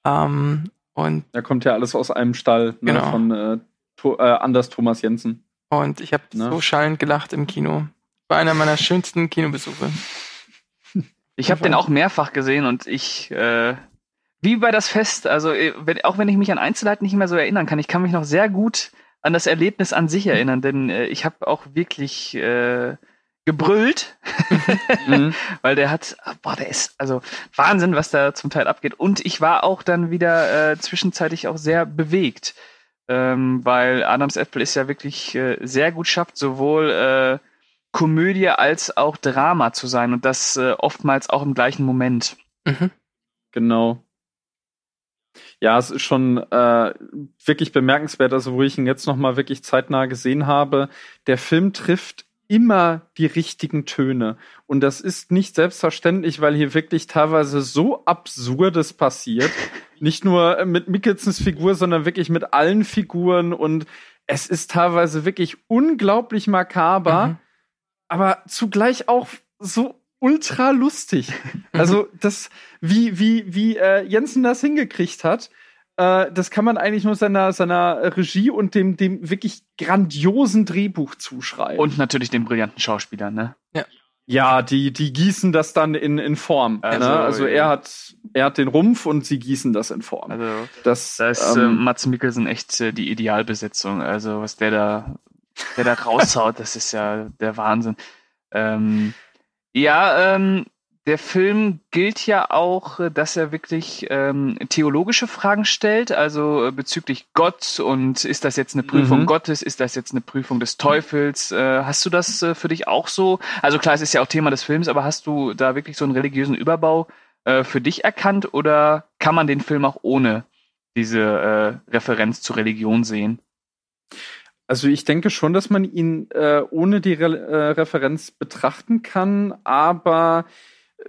Ähm, und, Da kommt ja alles aus einem Stall ne, Genau. von äh, to äh, Anders Thomas Jensen. und ich habe Ne? so schallend gelacht im Kino. War einer meiner schönsten Kinobesuche. Ich habe den auch mehrfach gesehen und ich, äh, wie bei das Fest, also äh, wenn, auch wenn ich mich an Einzelheiten nicht mehr so erinnern kann, ich kann mich noch sehr gut an das Erlebnis an sich erinnern, denn äh, ich habe auch wirklich äh, gebrüllt, Mhm. weil der hat, ah, boah, der ist also Wahnsinn, was da zum Teil abgeht. Und ich war auch dann wieder äh, zwischenzeitlich auch sehr bewegt, ähm, weil Adams Äpfel ist ja wirklich äh, sehr gut schafft, sowohl äh, Komödie als auch Drama zu sein und das äh, oftmals auch im gleichen Moment. Mhm. Genau. Ja, es ist schon äh, wirklich bemerkenswert, also wo ich ihn jetzt noch mal wirklich zeitnah gesehen habe. Der Film trifft immer die richtigen Töne. Und das ist nicht selbstverständlich, weil hier wirklich teilweise so Absurdes passiert. Nicht nur mit Mickelsons Figur, sondern wirklich mit allen Figuren. Und es ist teilweise wirklich unglaublich makaber, Mhm. aber zugleich auch so ultra lustig. Also das, wie, wie, wie äh, Jensen das hingekriegt hat, äh, das kann man eigentlich nur seiner, seiner Regie und dem, dem wirklich grandiosen Drehbuch zuschreiben. Und natürlich den brillanten Schauspieler, ne? ja, die, die gießen das dann in, in Form. Also, Also, ne? also ja. er hat, er hat den Rumpf und sie gießen das in Form. Also das, da ist äh, ähm, Mats Mikkelsen echt äh, die Idealbesetzung. Also was der da, der da raushaut, das ist ja der Wahnsinn. Ähm, ja, ähm, der Film gilt ja auch, äh, dass er wirklich ähm, theologische Fragen stellt, also äh, bezüglich Gott und ist das jetzt eine Prüfung Mhm. Gottes, ist das jetzt eine Prüfung des Teufels? Äh, hast du das äh, für dich auch so? Also klar, es ist ja auch Thema des Films, aber hast du da wirklich so einen religiösen Überbau äh, für dich erkannt oder kann man den Film auch ohne diese äh, Referenz zur Religion sehen? Also ich denke schon, dass man ihn äh, ohne die Re äh, Referenz betrachten kann, aber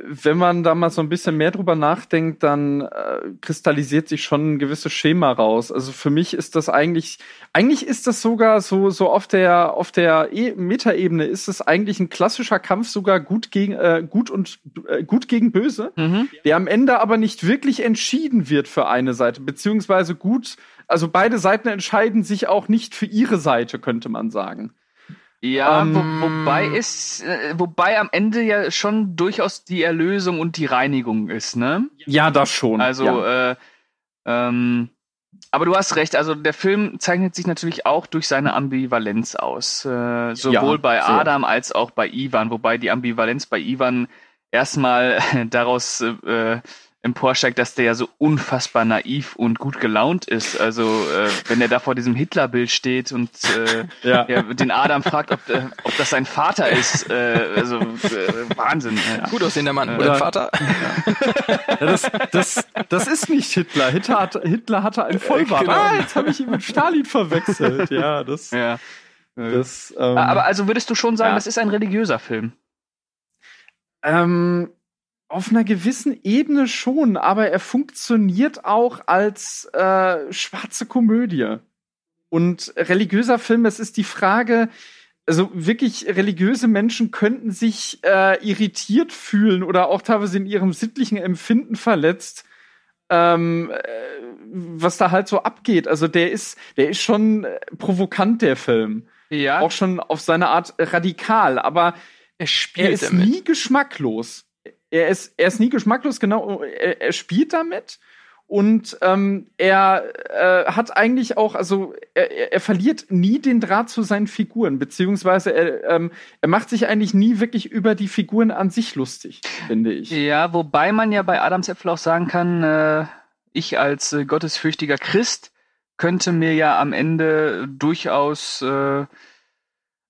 wenn man da mal so ein bisschen mehr drüber nachdenkt, dann äh, kristallisiert sich schon ein gewisses Schema raus. Also für mich ist das eigentlich, eigentlich ist das sogar so so auf der auf der e Metaebene ist es eigentlich ein klassischer Kampf sogar gut gegen äh, gut und äh, gut gegen böse Mhm. der am Ende aber nicht wirklich entschieden wird für eine Seite, beziehungsweise gut, also beide Seiten entscheiden sich auch nicht für ihre Seite, könnte man sagen. Ja, Ähm, wo, wobei ist, äh, wobei am Ende ja schon durchaus die Erlösung und die Reinigung ist, ne? Ja, das schon. Also, ja. äh, ähm, aber du hast recht, also der Film zeichnet sich natürlich auch durch seine Ambivalenz aus. Äh, sowohl Ja, bei. Adam als auch bei Ivan, wobei die Ambivalenz bei Ivan erstmal daraus äh, emporsteigt, dass der ja so unfassbar naiv und gut gelaunt ist. Also äh, wenn er da vor diesem Hitlerbild steht und äh, ja. ja, den Adam fragt, ob, äh, ob das sein Vater ist, äh, also äh, Wahnsinn. Ja. Gut aussehender Mann. Äh, Oder Vater. Ja, das, das, das ist nicht Hitler. Hitler, hat, Hitler hatte einen Vollbart. Genau. Ah, jetzt habe ich ihn mit Stalin verwechselt. Ja, das. Ja. das ähm, Aber also würdest du schon sagen, Ja. das ist ein religiöser Film? Ähm, auf einer gewissen Ebene schon, aber er funktioniert auch als äh, schwarze Komödie. Und religiöser Film, es ist die Frage, also wirklich religiöse Menschen könnten sich äh, irritiert fühlen oder auch teilweise in ihrem sittlichen Empfinden verletzt, ähm, äh, was da halt so abgeht. Also der ist, der ist schon äh, provokant, der Film. Ja. Auch schon auf seine Art radikal, aber Er spielt er ist damit. nie geschmacklos. Er ist, er ist nie geschmacklos, genau. Er, er spielt damit und ähm, er äh, hat eigentlich auch, also er, er- er verliert nie den Draht zu seinen Figuren, beziehungsweise er, ähm, er macht sich eigentlich nie wirklich über die Figuren an sich lustig, finde ich. Ja, wobei man ja bei Adams Äpfel auch sagen kann, äh, ich als äh, gottesfürchtiger Christ könnte mir ja am Ende durchaus äh,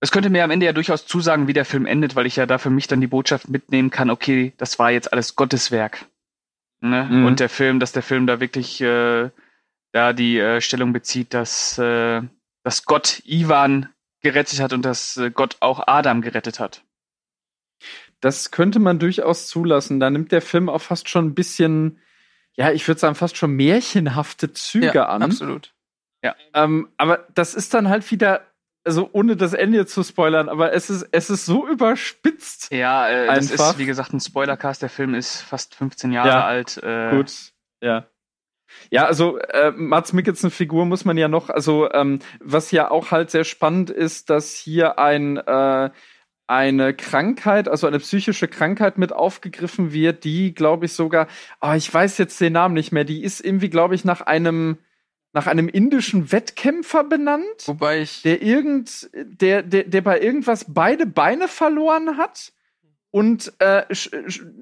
Es könnte mir am Ende ja durchaus zusagen, wie der Film endet, weil ich ja da für mich dann die Botschaft mitnehmen kann, okay, das war jetzt alles Gotteswerk. Ne? Mhm. Und der Film, dass der Film da wirklich äh, da die äh, Stellung bezieht, dass, äh, dass Gott Ivan gerettet hat und dass äh, Gott auch Adam gerettet hat. Das könnte man durchaus zulassen. Da nimmt der Film auch fast schon ein bisschen, ja, ich würde sagen, fast schon märchenhafte Züge ja, an. absolut. Ähm, aber das ist dann halt wieder, also ohne das Ende zu spoilern, aber es ist, es ist so überspitzt. Ja, äh, das Einfach. ist, wie gesagt, ein Spoilercast. Der Film ist fast 15 Jahre Ja, alt. Äh, Gut, ja. Ja, also äh, Mats Mikkelsen Figur muss man ja noch, also ähm, was ja auch halt sehr spannend ist, dass hier ein äh, eine Krankheit, also eine psychische Krankheit mit aufgegriffen wird, die, glaube ich, sogar, ah, ich weiß jetzt den Namen nicht mehr, die ist irgendwie, glaube ich, nach einem nach einem indischen Wettkämpfer benannt, Wobei ich. der irgend, der, der, der bei irgendwas beide Beine verloren hat und äh,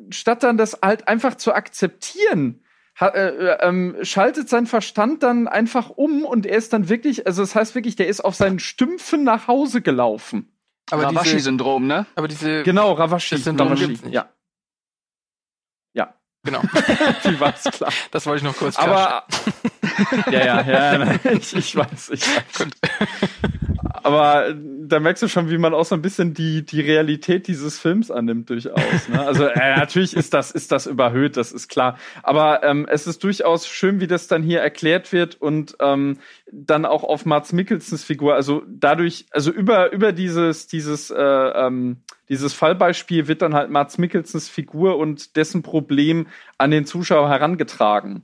statt dann das halt einfach zu akzeptieren, ha, äh, ähm, schaltet sein Verstand dann einfach um und er ist dann wirklich, also das heißt wirklich, der ist auf seinen Stümpfen nach Hause gelaufen. aber diese, Rawashi-Syndrom, ne? aber diese. Genau, Ravashi. Das Syndrom Ravashi, gibt's nicht. ja. Genau. wie war's klar. Das wollte ich noch kurz Aber ja, ja, ja, ich, ich weiß, ich weiß. Aber da merkst du schon, wie man auch so ein bisschen die, die Realität dieses Films annimmt, durchaus. Ne? Also äh, natürlich ist das, ist das überhöht, das ist klar. Aber ähm, es ist durchaus schön, wie das dann hier erklärt wird und ähm, dann auch auf Mats Mikkelsens Figur, also dadurch, also über, über dieses, dieses, äh, ähm, dieses Fallbeispiel wird dann halt Mats Mikkelsens Figur und dessen Problem an den Zuschauer herangetragen.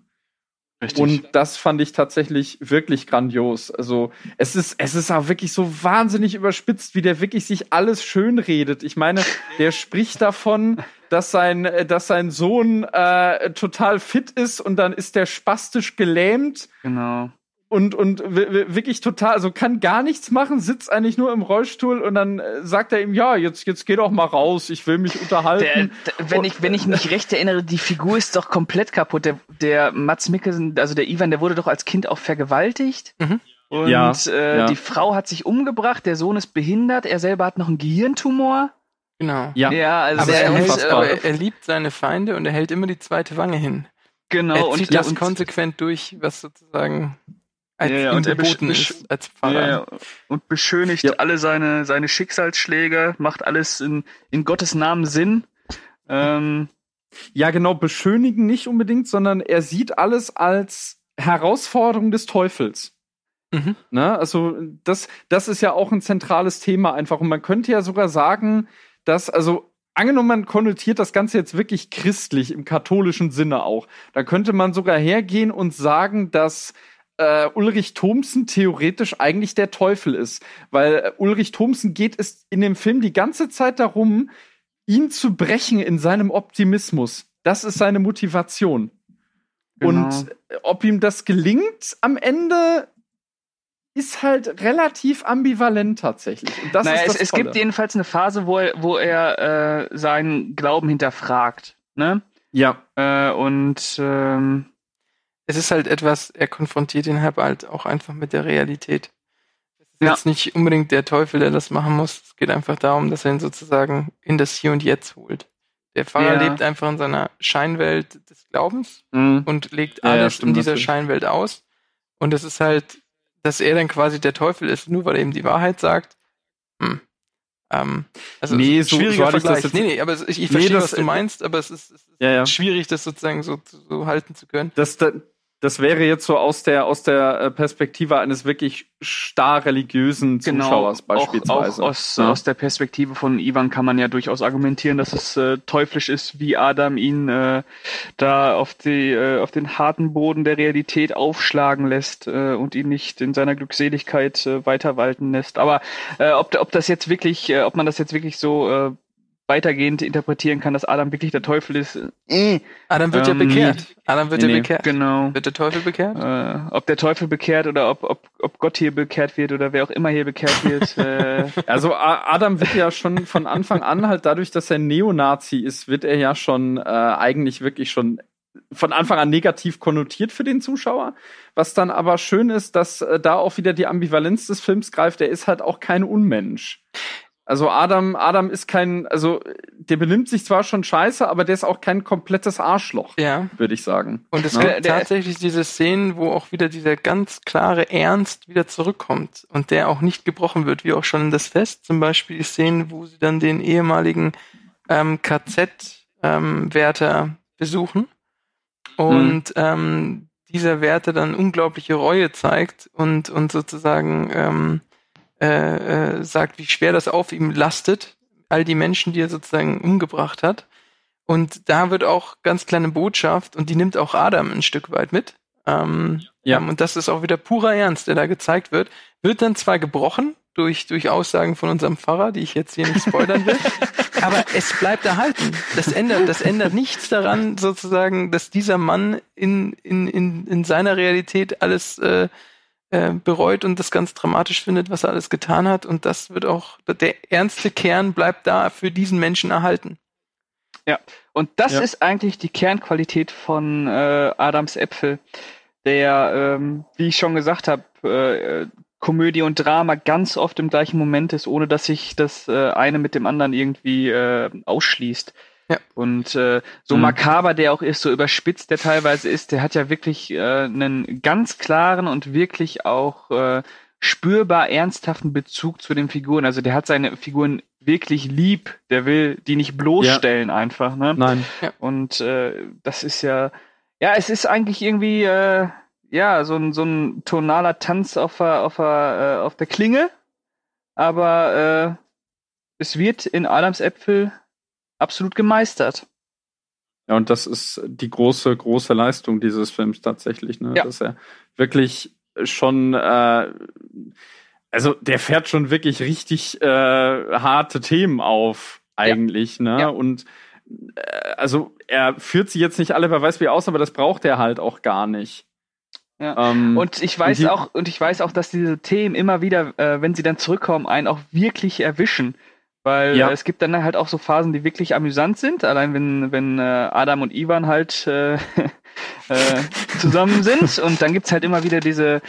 Richtig. Und das fand ich tatsächlich wirklich grandios. Also es ist, es ist auch wirklich so wahnsinnig überspitzt, wie der wirklich sich alles schön redet. Ich meine, der spricht davon, dass sein, dass sein Sohn äh, total fit ist und dann ist der spastisch gelähmt genau. Und, und wi- wi- wirklich total, also kann gar nichts machen, sitzt eigentlich nur im Rollstuhl und dann äh, sagt er ihm, ja, jetzt, jetzt geh doch mal raus, ich will mich Der, unterhalten. der, wenn, ich, wenn ich mich recht erinnere, die Figur ist doch komplett kaputt. Der, der Mats Mikkelsen, also der Ivan, der wurde doch als Kind auch vergewaltigt. Mhm. Und Ja, äh, ja. die Frau hat sich umgebracht, der Sohn ist behindert, er selber hat noch einen Gehirntumor. Genau. ja, Ja, also Aber, er, hält, aber er, liebt seine Feinde und er hält immer die zweite Wange hin. genau. er und, zieht das und, konsequent durch, was sozusagen als Ja, ja, und er besch- ist als Pfarrer. ja, ja, und beschönigt Ja. alle seine, seine Schicksalsschläge, macht alles in, in Gottes Namen Sinn. Ähm, Ja, genau, beschönigen nicht unbedingt, sondern er sieht alles als Herausforderung des Teufels. Mhm. Ne? Also das, das ist ja auch ein zentrales Thema einfach. Und man könnte ja sogar sagen, dass, also angenommen, man konnotiert das Ganze jetzt wirklich christlich, im katholischen Sinne auch, da könnte man sogar hergehen und sagen, dass äh, Ulrich Thomsen theoretisch eigentlich der Teufel ist. Weil äh, Ulrich Thomsen geht es in dem Film die ganze Zeit darum, ihn zu brechen in seinem Optimismus. Das ist seine Motivation. Genau. Und äh, ob ihm das gelingt am Ende, ist halt relativ ambivalent tatsächlich. Und das naja, ist das es, es gibt jedenfalls eine Phase, wo er, wo er äh, seinen Glauben hinterfragt. Ne? ja, Äh, und ähm, Es ist halt etwas, er konfrontiert ihn halt halt auch einfach mit der Realität. Es ist Ja. jetzt nicht unbedingt der Teufel, der das machen muss. Es geht einfach darum, dass er ihn sozusagen in das Hier und Jetzt holt. Der Pfarrer Ja. lebt einfach in seiner Scheinwelt des Glaubens Mhm. und legt Ja, alles stimmt in dieser. Scheinwelt aus. Und es ist halt, dass er dann quasi der Teufel ist, nur weil er eben die Wahrheit sagt. Hm. Ähm, also Nee, es ist so- schwieriger so das Vergleich. jetzt- nee, nee, aber ich, ich Nee, verstehe, das- was du meinst, aber es ist, es ist ja. schwierig, das sozusagen so, so halten zu können. das, das, wäre jetzt so aus der, aus der äh, Perspektive eines wirklich starr religiösen genau, Zuschauers auch, beispielsweise. auch aus, Ja. aus der Perspektive von Ivan kann man ja durchaus argumentieren, dass es äh, teuflisch ist, wie Adam ihn äh, da auf, die, äh, auf den harten Boden der Realität aufschlagen lässt äh, und ihn nicht in seiner Glückseligkeit äh, weiter walten lässt. Aber äh, ob, ob das jetzt wirklich, äh, ob man das jetzt wirklich so äh, weitergehend interpretieren kann, dass Adam wirklich der Teufel ist, äh, Adam wird Ähm, ja bekehrt. Adam wird nee, ja bekehrt. genau. Wird der Teufel bekehrt? Äh, ob der Teufel bekehrt oder ob, ob, ob Gott hier bekehrt wird oder wer auch immer hier bekehrt wird. äh, Also Adam wird ja schon von Anfang an halt dadurch, dass er Neonazi ist, wird er ja schon äh, eigentlich wirklich schon von Anfang an negativ konnotiert für den Zuschauer. Was dann aber schön ist, dass äh, da auch wieder die Ambivalenz des Films greift. Der ist halt auch kein Unmensch. Also Adam, Adam ist kein, also der benimmt sich zwar schon scheiße, aber der ist auch kein komplettes Arschloch, Ja. würde ich sagen. Und es Ne? gibt tatsächlich diese Szenen, wo auch wieder dieser ganz klare Ernst wieder zurückkommt und der auch nicht gebrochen wird, wie auch schon in das Fest. Zum Beispiel die Szenen, wo sie dann den ehemaligen ähm, KZ-Wärter besuchen und ähm, dieser Wärter dann unglaubliche Reue zeigt und, und sozusagen ähm, äh, äh, sagt, wie schwer das auf ihm lastet, all die Menschen, die er sozusagen umgebracht hat. Und da wird auch ganz kleine Botschaft und die nimmt auch Adam ein Stück weit mit. Ähm, Ja. ähm, und das ist auch wieder purer Ernst, der da gezeigt wird. Wird dann zwar gebrochen durch, durch Aussagen von unserem Pfarrer, die ich jetzt hier nicht spoilern will, aber es bleibt erhalten. Das ändert, das ändert nichts daran, sozusagen, dass dieser Mann in, in, in, in seiner Realität alles äh, äh, bereut und das ganz dramatisch findet, was er alles getan hat. Und das wird auch, der ernste Kern bleibt da für diesen Menschen erhalten. Und das Ja. ist eigentlich die Kernqualität von äh, Adams Äpfel, der, ähm, wie ich schon gesagt habe, äh, Komödie und Drama ganz oft im gleichen Moment ist, ohne dass sich das äh, eine mit dem anderen irgendwie äh, ausschließt. Ja. Und äh, so Mhm. makaber der auch ist, so überspitzt der teilweise ist, der hat ja wirklich äh, einen ganz klaren und wirklich auch äh, spürbar ernsthaften Bezug zu den Figuren. Also der hat seine Figuren wirklich lieb, der will die nicht bloßstellen einfach. Ne? Nein. Und äh, das ist ja, ja, es ist eigentlich irgendwie, äh, ja, so ein, so ein tonaler Tanz auf der, auf der, äh, auf der Klinge. Aber äh, es wird in Adams Äpfel absolut gemeistert. Ja, und das ist die große, große Leistung dieses Films tatsächlich, ne? Ja. Dass er wirklich schon, äh, also der fährt schon wirklich richtig äh, harte Themen auf, eigentlich, ne? Ja. Und äh, also er führt sie jetzt nicht alle, wer weiß wie aus, aber das braucht er halt auch gar nicht. Ja. Ähm, Und ich weiß die- auch, und ich weiß auch, dass diese Themen immer wieder, äh, wenn sie dann zurückkommen, einen auch wirklich erwischen. Weil Ja. äh, es gibt dann halt auch so Phasen, die wirklich amüsant sind. Allein wenn, wenn äh, Adam und Ivan halt äh, äh, zusammen sind. Und dann gibt's halt immer wieder diese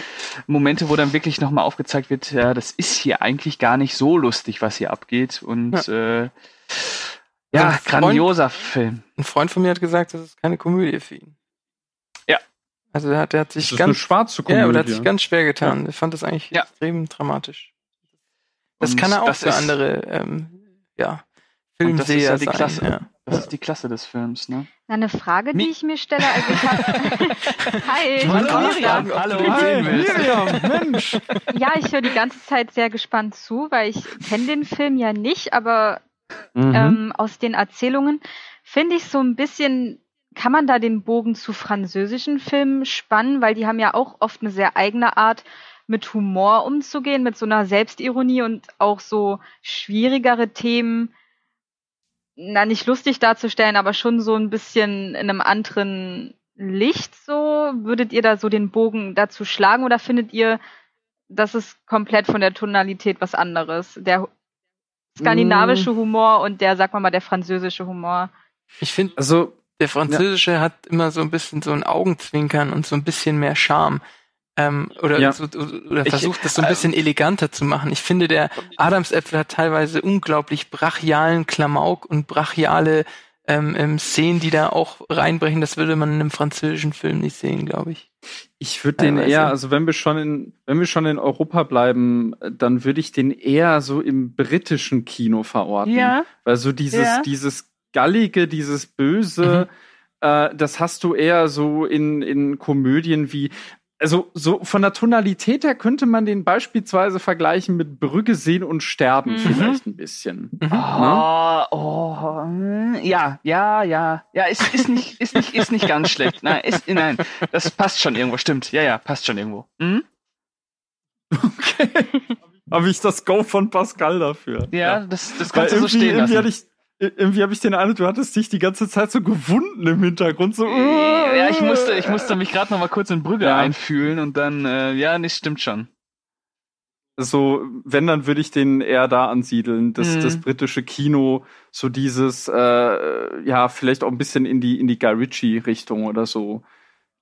Momente, wo dann wirklich nochmal aufgezeigt wird, ja, das ist hier eigentlich gar nicht so lustig, was hier abgeht. Und äh, ja, Also ein Freund- grandioser Film. Ein Freund von mir hat gesagt, das ist keine Komödie für ihn. Ja. Also der hat, der hat das sich ist eine ganz, schwarze ja, Komödie. aber der hat sich ganz schwer getan. Ich fand das eigentlich Ja. extrem dramatisch. Das Und kann er auch das für ist- andere, ähm, ja, Und das ist Filmseher ja die sein. Klasse. Ja. Das ist die Klasse des Films, ne? Na, Eine Frage, die Mi- ich mir stelle, also ich hab, Hi. Ich wollte Hallo, auch Miriam. fragen, Hi. Miriam, Mensch. Ja, ich höre die ganze Zeit sehr gespannt zu, weil ich kenne den Film ja nicht, aber Mhm. ähm, aus den Erzählungen finde ich so ein bisschen, kann man da den Bogen zu französischen Filmen spannen, weil die haben ja auch oft eine sehr eigene Art, mit Humor umzugehen, mit so einer Selbstironie und auch so schwierigere Themen, na nicht lustig darzustellen, aber schon so ein bisschen in einem anderen Licht so. Würdet ihr da so den Bogen dazu schlagen oder findet ihr, das ist komplett von der Tonalität was anderes? Der skandinavische Mm. Humor und der, sag mal mal, der französische Humor. Ich finde, Also, der Französische hat immer so ein bisschen so ein Augenzwinkern und so ein bisschen mehr Charme. Ähm, oder Ja. so, oder Ich- versucht das so ein bisschen eleganter zu machen. Ich finde, der Adamsäpfel hat teilweise unglaublich brachialen Klamauk und brachiale ähm, ähm, Szenen, die da auch reinbrechen. Das würde man in einem französischen Film nicht sehen, glaube ich. Ich würde den eher, also wenn wir schon in, wenn wir schon in Europa bleiben, äh, dann würde ich den eher so im britischen Kino verorten. Weil so dieses, Ja. dieses Gallige, dieses Böse, äh, das hast du eher so in, in Komödien wie, also so von der Tonalität her könnte man den beispielsweise vergleichen mit Brügge sehen und sterben Mhm. vielleicht ein bisschen. Mhm. Oh, oh, ja, ja, ja, ja, ist, ist nicht, ist nicht, ist nicht ganz schlecht. Nein, ist, nein, das passt schon irgendwo, stimmt. Ja, ja, passt schon irgendwo. Hm? Okay. Habe ich das Go von Pascal dafür. Ja, das, das Weil kannst du so irgendwie, stehen irgendwie lassen. Irgendwie habe ich den Eindruck, du hattest dich die ganze Zeit so gewunden im Hintergrund. So, Ja, ich musste, ich musste mich gerade noch mal kurz in Brügge Ja. einfühlen und dann, äh, ja, nicht stimmt schon. So, wenn, dann würde ich den eher da ansiedeln. Das, Mhm. das britische Kino, so dieses, äh, ja, vielleicht auch ein bisschen in die, in die Guy Ritchie-Richtung oder so.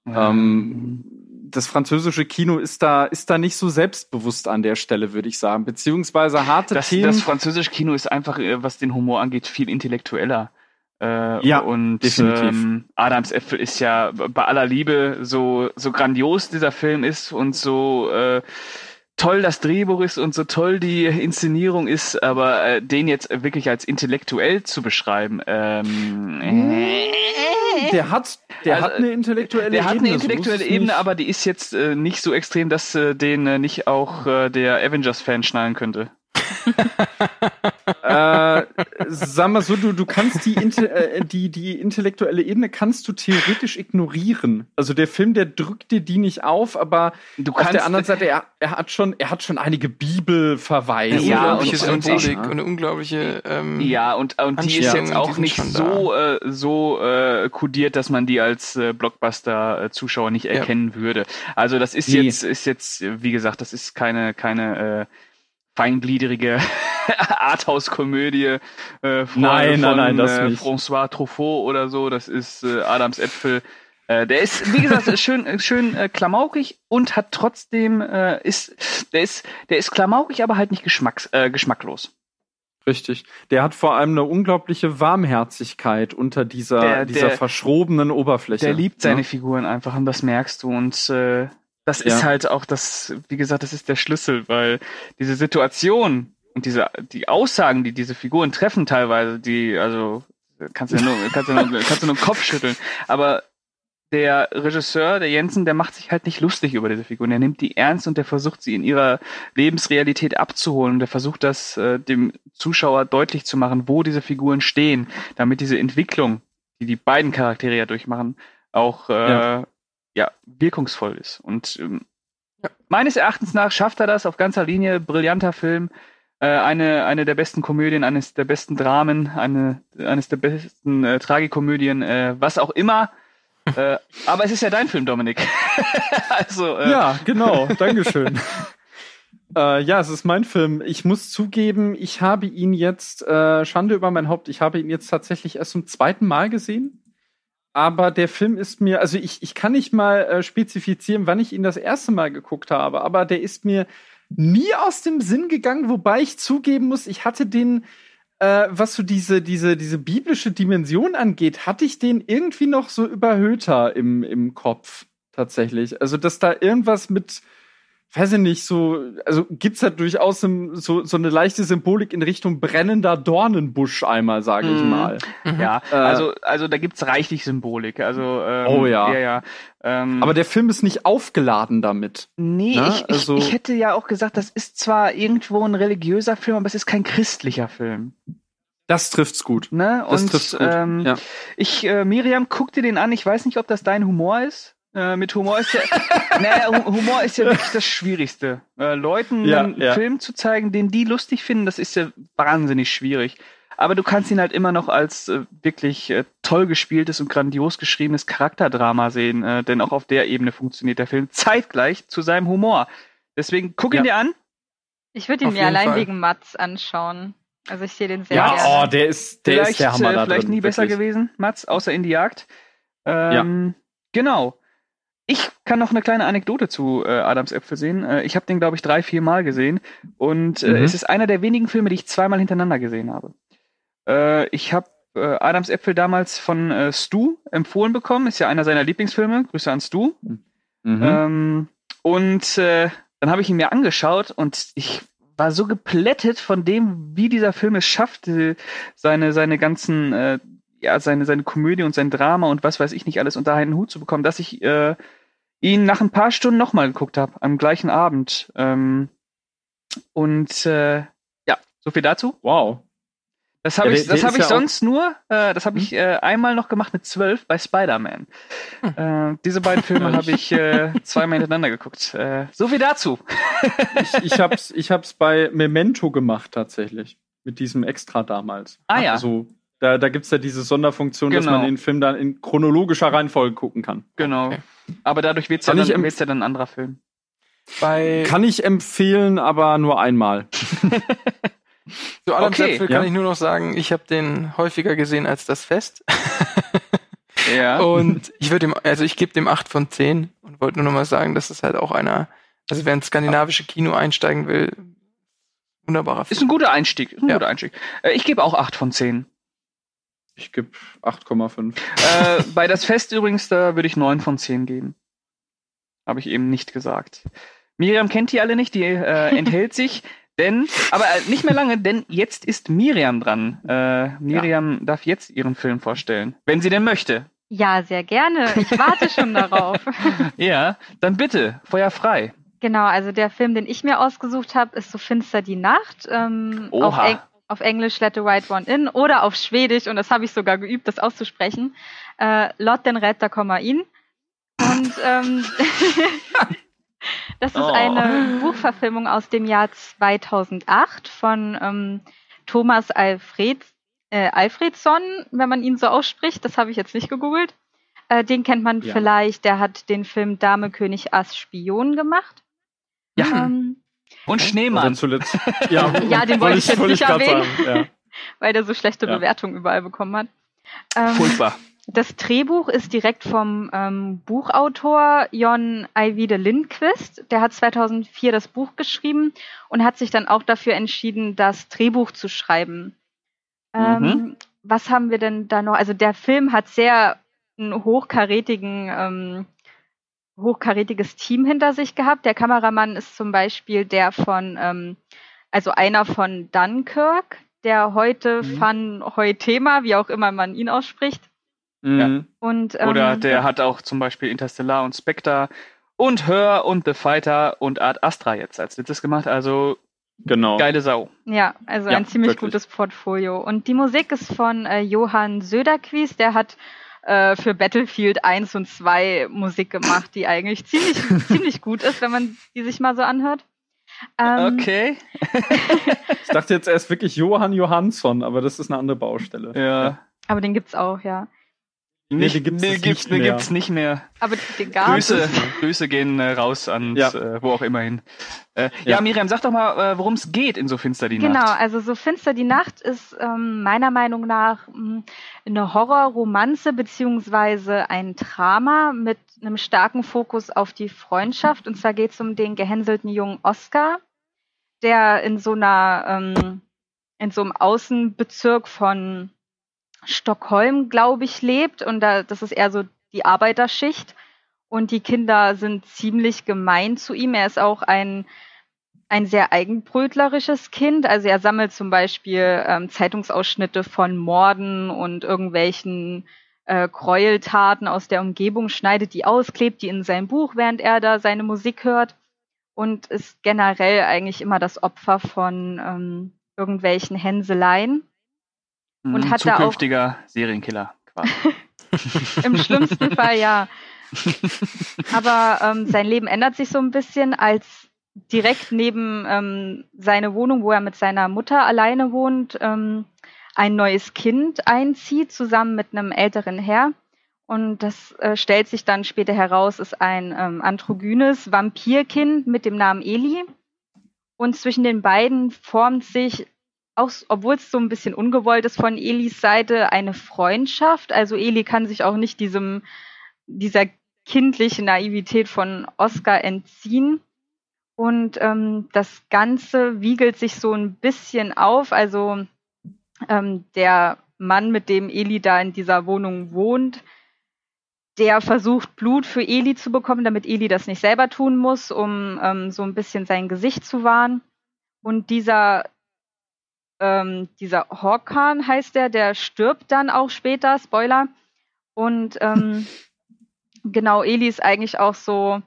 Ähm, das französische Kino ist da, ist da nicht so selbstbewusst an der Stelle, würde ich sagen. Beziehungsweise harte das, Themen. das französische Kino ist einfach, äh, was den Humor angeht, viel intellektueller. Äh, Ja, und definitiv. Ähm, Adams Äpfel ist ja bei aller Liebe so so grandios dieser Film ist und so äh, toll das Drehbuch ist und so toll die Inszenierung ist, aber äh, den jetzt wirklich als intellektuell zu beschreiben, ähm, äh, der hat, der Also, hat eine intellektuelle der hat Ebene. eine so intellektuelle muss es Ebene, nicht- aber die ist jetzt äh, nicht so extrem, dass äh, den äh, nicht auch äh, der Avengers-Fan schnallen könnte. äh, sag mal so, du, du kannst die, äh, die, die intellektuelle Ebene kannst du theoretisch ignorieren. Also der Film, der drückt dir die nicht auf, aber Du auf der anderen Seite, er, er hat schon, er hat schon einige Bibelverweise. Ja, unglaubliche und- und- Symbolik und- eine unglaubliche ähm, Ja, und, und die ist jetzt auch nicht so, äh, so äh, kodiert, dass man die als äh, Blockbuster-Zuschauer nicht erkennen würde. Also das ist Nee. jetzt, ist jetzt, wie gesagt, das ist keine, keine äh, feingliedrige Arthouse-Komödie äh, von, Nein, nein, nein, das äh. François Truffaut oder so. Das ist äh, Adams Äpfel. Äh, der ist, wie gesagt, schön, schön äh, klamaukig und hat trotzdem äh, ist, der ist, der ist klamaukig, aber halt nicht geschmacks, äh, geschmacklos. Richtig. Der hat vor allem eine unglaubliche Warmherzigkeit unter dieser, Der- dieser der- verschrobenen Oberfläche. Der liebt seine ne? Figuren einfach und das merkst du und äh, das ist Ja. halt auch das, wie gesagt, das ist der Schlüssel, weil diese Situation und diese die Aussagen, die diese Figuren treffen teilweise, die also kannst du ja nur kannst du nur, kannst du nur den Kopf schütteln, aber der Regisseur, der Jensen, der macht sich halt nicht lustig über diese Figuren. Der nimmt die ernst und der versucht sie in ihrer Lebensrealität abzuholen. Und der versucht das äh, dem Zuschauer deutlich zu machen, wo diese Figuren stehen, damit diese Entwicklung, die die beiden Charaktere ja durchmachen, auch äh, ja. Ja. wirkungsvoll ist. Und ähm, Ja. meines Erachtens nach schafft er das auf ganzer Linie. Brillanter Film. Äh, eine, eine der besten Komödien, eines der besten Dramen, eine, eines der besten äh, Tragikomödien, äh, was auch immer. äh, aber es ist ja dein Film, Dominik. also, äh, Ja, genau. Dankeschön. äh, ja, es ist mein Film. Ich muss zugeben, ich habe ihn jetzt, äh, Schande über mein Haupt, ich habe ihn jetzt tatsächlich erst zum zweiten Mal gesehen. Aber der Film ist mir, also ich, ich kann nicht mal äh, spezifizieren, wann ich ihn das erste Mal geguckt habe, aber der ist mir nie aus dem Sinn gegangen, wobei ich zugeben muss, ich hatte den, äh, was so diese, diese, diese biblische Dimension angeht, hatte ich den irgendwie noch so überhöhter im, im Kopf tatsächlich. Also, dass da irgendwas mit, weiß ich nicht, so, also gibt's da durchaus so, so eine leichte Symbolik in Richtung brennender Dornenbusch einmal, sage ich Mhm. mal. Ja, Äh, also, also da gibt's reichlich Symbolik. Also, ähm, Oh ja. ja, ja. Ähm, Aber der Film ist nicht aufgeladen damit. nee, Na, ich, also- ich, ich hätte ja auch gesagt, das ist zwar irgendwo ein religiöser Film, aber es ist kein christlicher Film. Das trifft's gut. Ne? Das Und trifft's gut. Ähm, ja. ich, äh, Miriam, guck dir den an. Ich weiß nicht, ob das dein Humor ist. Äh, mit Humor ist ja, naja, Hu- Humor ist ja wirklich das Schwierigste. Äh, Leuten Ja, einen ja. Film zu zeigen, den die lustig finden, das ist ja wahnsinnig schwierig. Aber du kannst ihn halt immer noch als äh, wirklich äh, toll gespieltes und grandios geschriebenes Charakterdrama sehen, äh, denn auch auf der Ebene funktioniert der Film zeitgleich zu seinem Humor. Deswegen guck ihn Ja. dir an. Ich würde ihn Auf mir allein Fall. wegen Mats anschauen. Also ich sehe den sehr Ja, gerne. oh, der ist, der vielleicht ist der Hammer äh, da vielleicht drin, nie besser wirklich. gewesen, Mats, außer in die Jagd. Ähm, Genau. Ich kann noch eine kleine Anekdote zu äh, Adams Äpfel sehen. Äh, ich habe den, glaube ich, drei, vier Mal gesehen. Und äh, Mhm. es ist einer der wenigen Filme, die ich zweimal hintereinander gesehen habe. Äh, ich habe äh, Adams Äpfel damals von äh, Stu empfohlen bekommen. Ist ja einer seiner Lieblingsfilme. Grüße an Stu. Mhm. Ähm, und äh, dann habe ich ihn mir angeschaut und ich war so geplättet von dem, wie dieser Film es schafft, äh, seine, seine ganzen, äh, ja, seine, seine Komödie und sein Drama und was weiß ich nicht alles unter einen Hut zu bekommen, dass ich äh, ihn nach ein paar Stunden nochmal geguckt habe, am gleichen Abend. Ähm, und äh, ja, so viel dazu. Wow. Das habe Ja, ich, das hab ich ja sonst nur, äh, das habe ich äh, einmal noch gemacht mit zwölf bei Spider-Man. Äh, diese beiden Filme habe ich äh, zweimal hintereinander geguckt. Äh, so viel dazu. ich, ich hab's, ich hab's bei Memento gemacht tatsächlich. Mit diesem Extra damals. Ah, ja. Also, da, da gibt's ja diese Sonderfunktion, dass Genau. man den Film dann in chronologischer Reihenfolge gucken kann. Genau. Okay. Aber dadurch wird's ja, Kann ich dann, wird's ja dann ein anderer Film. Bei Kann ich empfehlen, aber nur einmal. zu allem Okay, Zipfel ja. kann ich nur noch sagen, ich habe den häufiger gesehen als das Fest. Ja. Und ich würde ihm, also ich gebe dem 8 von 10 und wollte nur noch mal sagen, dass es halt auch einer, also wer ins skandinavische Kino einsteigen will, wunderbarer Ist Film. ein guter Einstieg. Ist ein Ja. guter Einstieg. Äh, ich gebe auch 8 von 10. Ich gebe 8,5. äh, bei das Fest übrigens, da würde ich 9 von 10 geben. Habe ich eben nicht gesagt. Miriam kennt die alle nicht, die äh, enthält sich. Denn, aber äh, nicht mehr lange, denn jetzt ist Miriam dran. Äh, Miriam darf jetzt ihren Film vorstellen, wenn sie denn möchte. Ja, sehr gerne. Ich warte schon darauf. Ja, dann bitte, Feuer frei. Genau, also der Film, den ich mir ausgesucht habe, ist So finster die Nacht. Ähm, Oha. auf, Eng auf Englisch Let the Right One In oder auf Schwedisch, und das habe ich sogar geübt, das auszusprechen. Äh, Lot den Rätter komma in. Und ähm, das ist Oh. eine Buchverfilmung aus dem Jahr 2008 von ähm, Thomas Alfred, äh, Alfredsson, wenn man ihn so ausspricht. Das habe ich jetzt nicht gegoogelt. Äh, den kennt man Ja. vielleicht. Der hat den Film Dame König Ass Spion gemacht. Ja. Ähm, Und Schneemann. zuletzt. Ja, Ja, den wollte ich jetzt nicht erwähnen. sagen. weil der so schlechte Ja. Bewertungen überall bekommen hat. Ähm, Furchtbar. das Drehbuch ist direkt vom ähm, Buchautor Jon Ajvide Lindqvist. Der hat 2004 das Buch geschrieben und hat sich dann auch dafür entschieden, das Drehbuch zu schreiben. Ähm, Mhm. Was haben wir denn da noch? Also der Film hat sehr einen hochkarätigen, ähm, hochkarätiges Team hinter sich gehabt. Der Kameramann ist zum Beispiel der von, ähm, also einer von Dunkirk, der heute Mhm. Van Hoytema, wie auch immer man ihn ausspricht. Mhm. Und, ähm, Oder der hat auch zum Beispiel Interstellar und Spectre und Her und The Fighter und Art Astra jetzt als letztes gemacht. Also Genau. geile Sau. Ja, also Ja, ein ziemlich wirklich. gutes Portfolio. Und die Musik ist von äh, Johann Söderquies, der hat äh, für Battlefield 1 und 2 Musik gemacht, die eigentlich ziemlich, ziemlich gut ist, wenn man die sich mal so anhört. Ähm, Okay. Ich dachte jetzt erst wirklich Johann Johansson, aber das ist eine andere Baustelle. Ja. Aber den gibt's auch, ja. Nee, den gibt's es gibt's, nicht gibt's nicht mehr. Aber den gab Grüße, es. Grüße gehen äh, raus an Ja. äh, wo auch immer hin. Äh, ja. Ja. Miriam, sag doch mal, äh, worum es geht in so finster die Genau, Nacht. also so finster die Nacht ist ähm, meiner Meinung nach mh, eine Horrorromanze beziehungsweise ein Drama mit einem starken Fokus auf die Freundschaft. Und zwar geht es um den gehänselten jungen Oscar, der in so einer ähm, in so einem Außenbezirk von Stockholm, glaube ich, lebt. Und da, das ist eher so die Arbeiterschicht. Und die Kinder sind ziemlich gemein zu ihm. Er ist auch ein ein sehr eigenbrötlerisches Kind. Also er sammelt zum Beispiel ähm, Zeitungsausschnitte von Morden und irgendwelchen äh, Gräueltaten aus der Umgebung, schneidet die aus, klebt die in sein Buch, während er da seine Musik hört und ist generell eigentlich immer das Opfer von ähm, irgendwelchen Hänseleien. Mhm, und hat da auch- Zukünftiger Serienkiller quasi. Im schlimmsten Fall ja. Aber ähm, sein Leben ändert sich so ein bisschen, als direkt neben ähm, seine Wohnung, wo er mit seiner Mutter alleine wohnt, ähm, ein neues Kind einzieht, zusammen mit einem älteren Herr. Und das äh, stellt sich dann später heraus, ist ein ähm, androgynes Vampirkind mit dem Namen Eli. Und zwischen den beiden formt sich, auch obwohl es so ein bisschen ungewollt ist von Elis Seite, eine Freundschaft. Also Eli kann sich auch nicht diesem, dieser kindlichen Naivität von Oscar entziehen. Und ähm, das Ganze wiegelt sich so ein bisschen auf. Also ähm, der Mann, mit dem Eli da in dieser Wohnung wohnt, der versucht, Blut für Eli zu bekommen, damit Eli das nicht selber tun muss, um ähm, so ein bisschen sein Gesicht zu wahren. Und dieser, ähm, dieser Horkan heißt der, der stirbt dann auch später, Spoiler. Und ähm, genau, Eli ist eigentlich auch so,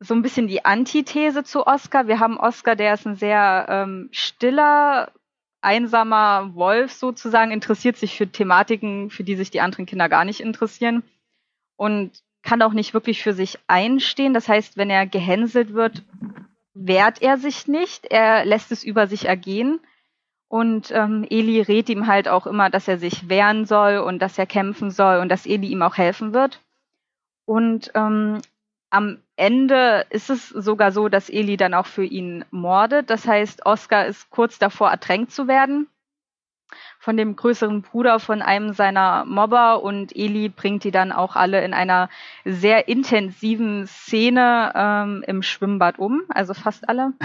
so ein bisschen die Antithese zu Oscar. Wir haben Oscar, der ist ein sehr ähm, stiller, einsamer Wolf sozusagen, interessiert sich für Thematiken, für die sich die anderen Kinder gar nicht interessieren und kann auch nicht wirklich für sich einstehen. Das heißt, wenn er gehänselt wird, wehrt er sich nicht, er lässt es über sich ergehen. Und ähm, Eli rät ihm halt auch immer, dass er sich wehren soll und dass er kämpfen soll und dass Eli ihm auch helfen wird. Und ähm, am Ende ist es sogar so, dass Eli dann auch für ihn mordet. Das heißt, Oscar ist kurz davor, ertränkt zu werden von dem größeren Bruder von einem seiner Mobber und Eli bringt die dann auch alle in einer sehr intensiven Szene ähm, im Schwimmbad um, also fast alle.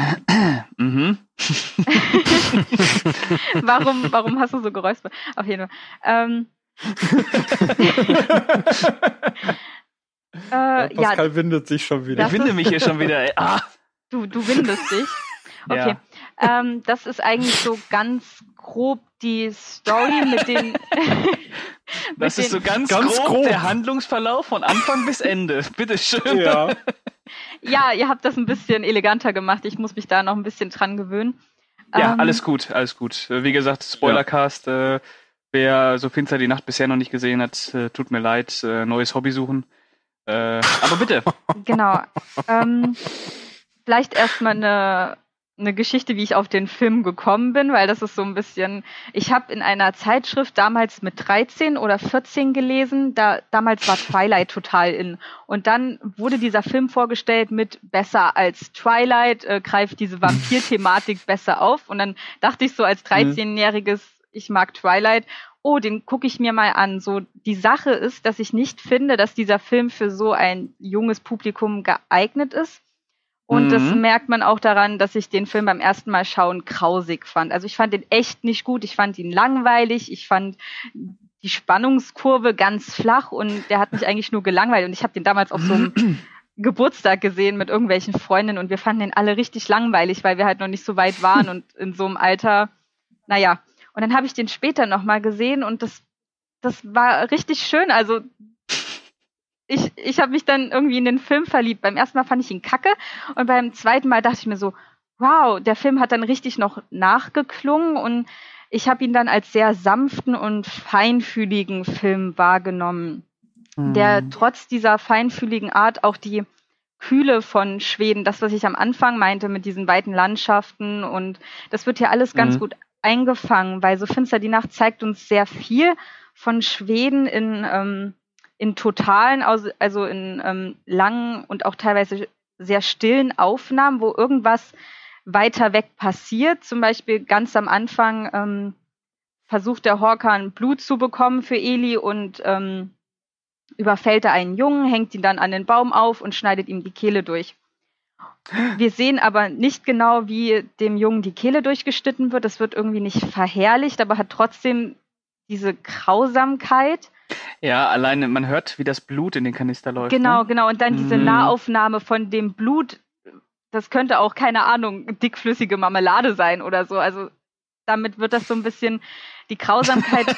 Mhm. warum, warum hast du so geräuspert? Auf jeden Fall. Ähm, äh, Pascal ja, windet sich schon wieder. Ich winde mich hier schon wieder. Ah. Du, du windest dich. Okay. Ja. Ähm, das ist eigentlich so ganz grob die Story mit den. das ist so ganz, ganz grob, grob, der Handlungsverlauf von Anfang bis Ende. Bitteschön. Ja. ja, ihr habt das ein bisschen eleganter gemacht. Ich muss mich da noch ein bisschen dran gewöhnen. Ja, ähm, alles gut, alles gut. Wie gesagt, Spoilercast. Ja. Äh, wer so Finster die Nacht bisher noch nicht gesehen hat, äh, tut mir leid. Äh, neues Hobby suchen. Äh, aber bitte. Genau. Ähm, vielleicht erstmal eine eine Geschichte, wie ich auf den Film gekommen bin, weil das ist so ein bisschen, ich habe in einer Zeitschrift damals mit 13 oder 14 gelesen, da damals war Twilight total in und dann wurde dieser Film vorgestellt mit besser als Twilight äh, greift diese Vampir-Thematik besser auf und dann dachte ich so als 13-jähriges, ich mag Twilight oh, den gucke ich mir mal an. So, die Sache ist, dass ich nicht finde, dass dieser Film für so ein junges Publikum geeignet ist. Und mhm. das merkt man auch daran, dass ich den Film beim ersten Mal schauen grausig fand. Also ich fand den echt nicht gut. Ich fand ihn langweilig. Ich fand die Spannungskurve ganz flach und der hat mich eigentlich nur gelangweilt. Und ich habe den damals auf so einem Geburtstag gesehen mit irgendwelchen Freundinnen und wir fanden den alle richtig langweilig, weil wir halt noch nicht so weit waren und in so einem Alter, naja. Und dann habe ich den später nochmal gesehen und das, das war richtig schön. Also ich, ich habe mich dann irgendwie in den Film verliebt. Beim ersten Mal fand ich ihn kacke und beim zweiten Mal dachte ich mir so, wow, der Film hat dann richtig noch nachgeklungen und ich habe ihn dann als sehr sanften und feinfühligen Film wahrgenommen, mhm. der trotz dieser feinfühligen Art auch die Kühle von Schweden, das, was ich am Anfang meinte mit diesen weiten Landschaften und das wird hier alles ganz mhm. gut eingefangen, weil so finster die Nacht zeigt uns sehr viel von Schweden in ähm, in totalen, also in ähm, langen und auch teilweise sehr stillen Aufnahmen, wo irgendwas weiter weg passiert. Zum Beispiel ganz am Anfang ähm, versucht der Horkan Blut zu bekommen für Eli und ähm, überfällt er einen Jungen, hängt ihn dann an den Baum auf und schneidet ihm die Kehle durch. Wir sehen aber nicht genau, wie dem Jungen die Kehle durchgeschnitten wird. Das wird irgendwie nicht verherrlicht, aber hat trotzdem diese Grausamkeit. Ja, alleine man hört, wie das Blut in den Kanister läuft. Genau, ne? genau. Und dann diese mhm. Nahaufnahme von dem Blut. Das könnte auch, keine Ahnung, dickflüssige Marmelade sein oder so. Also damit wird das so ein bisschen, die Grausamkeit,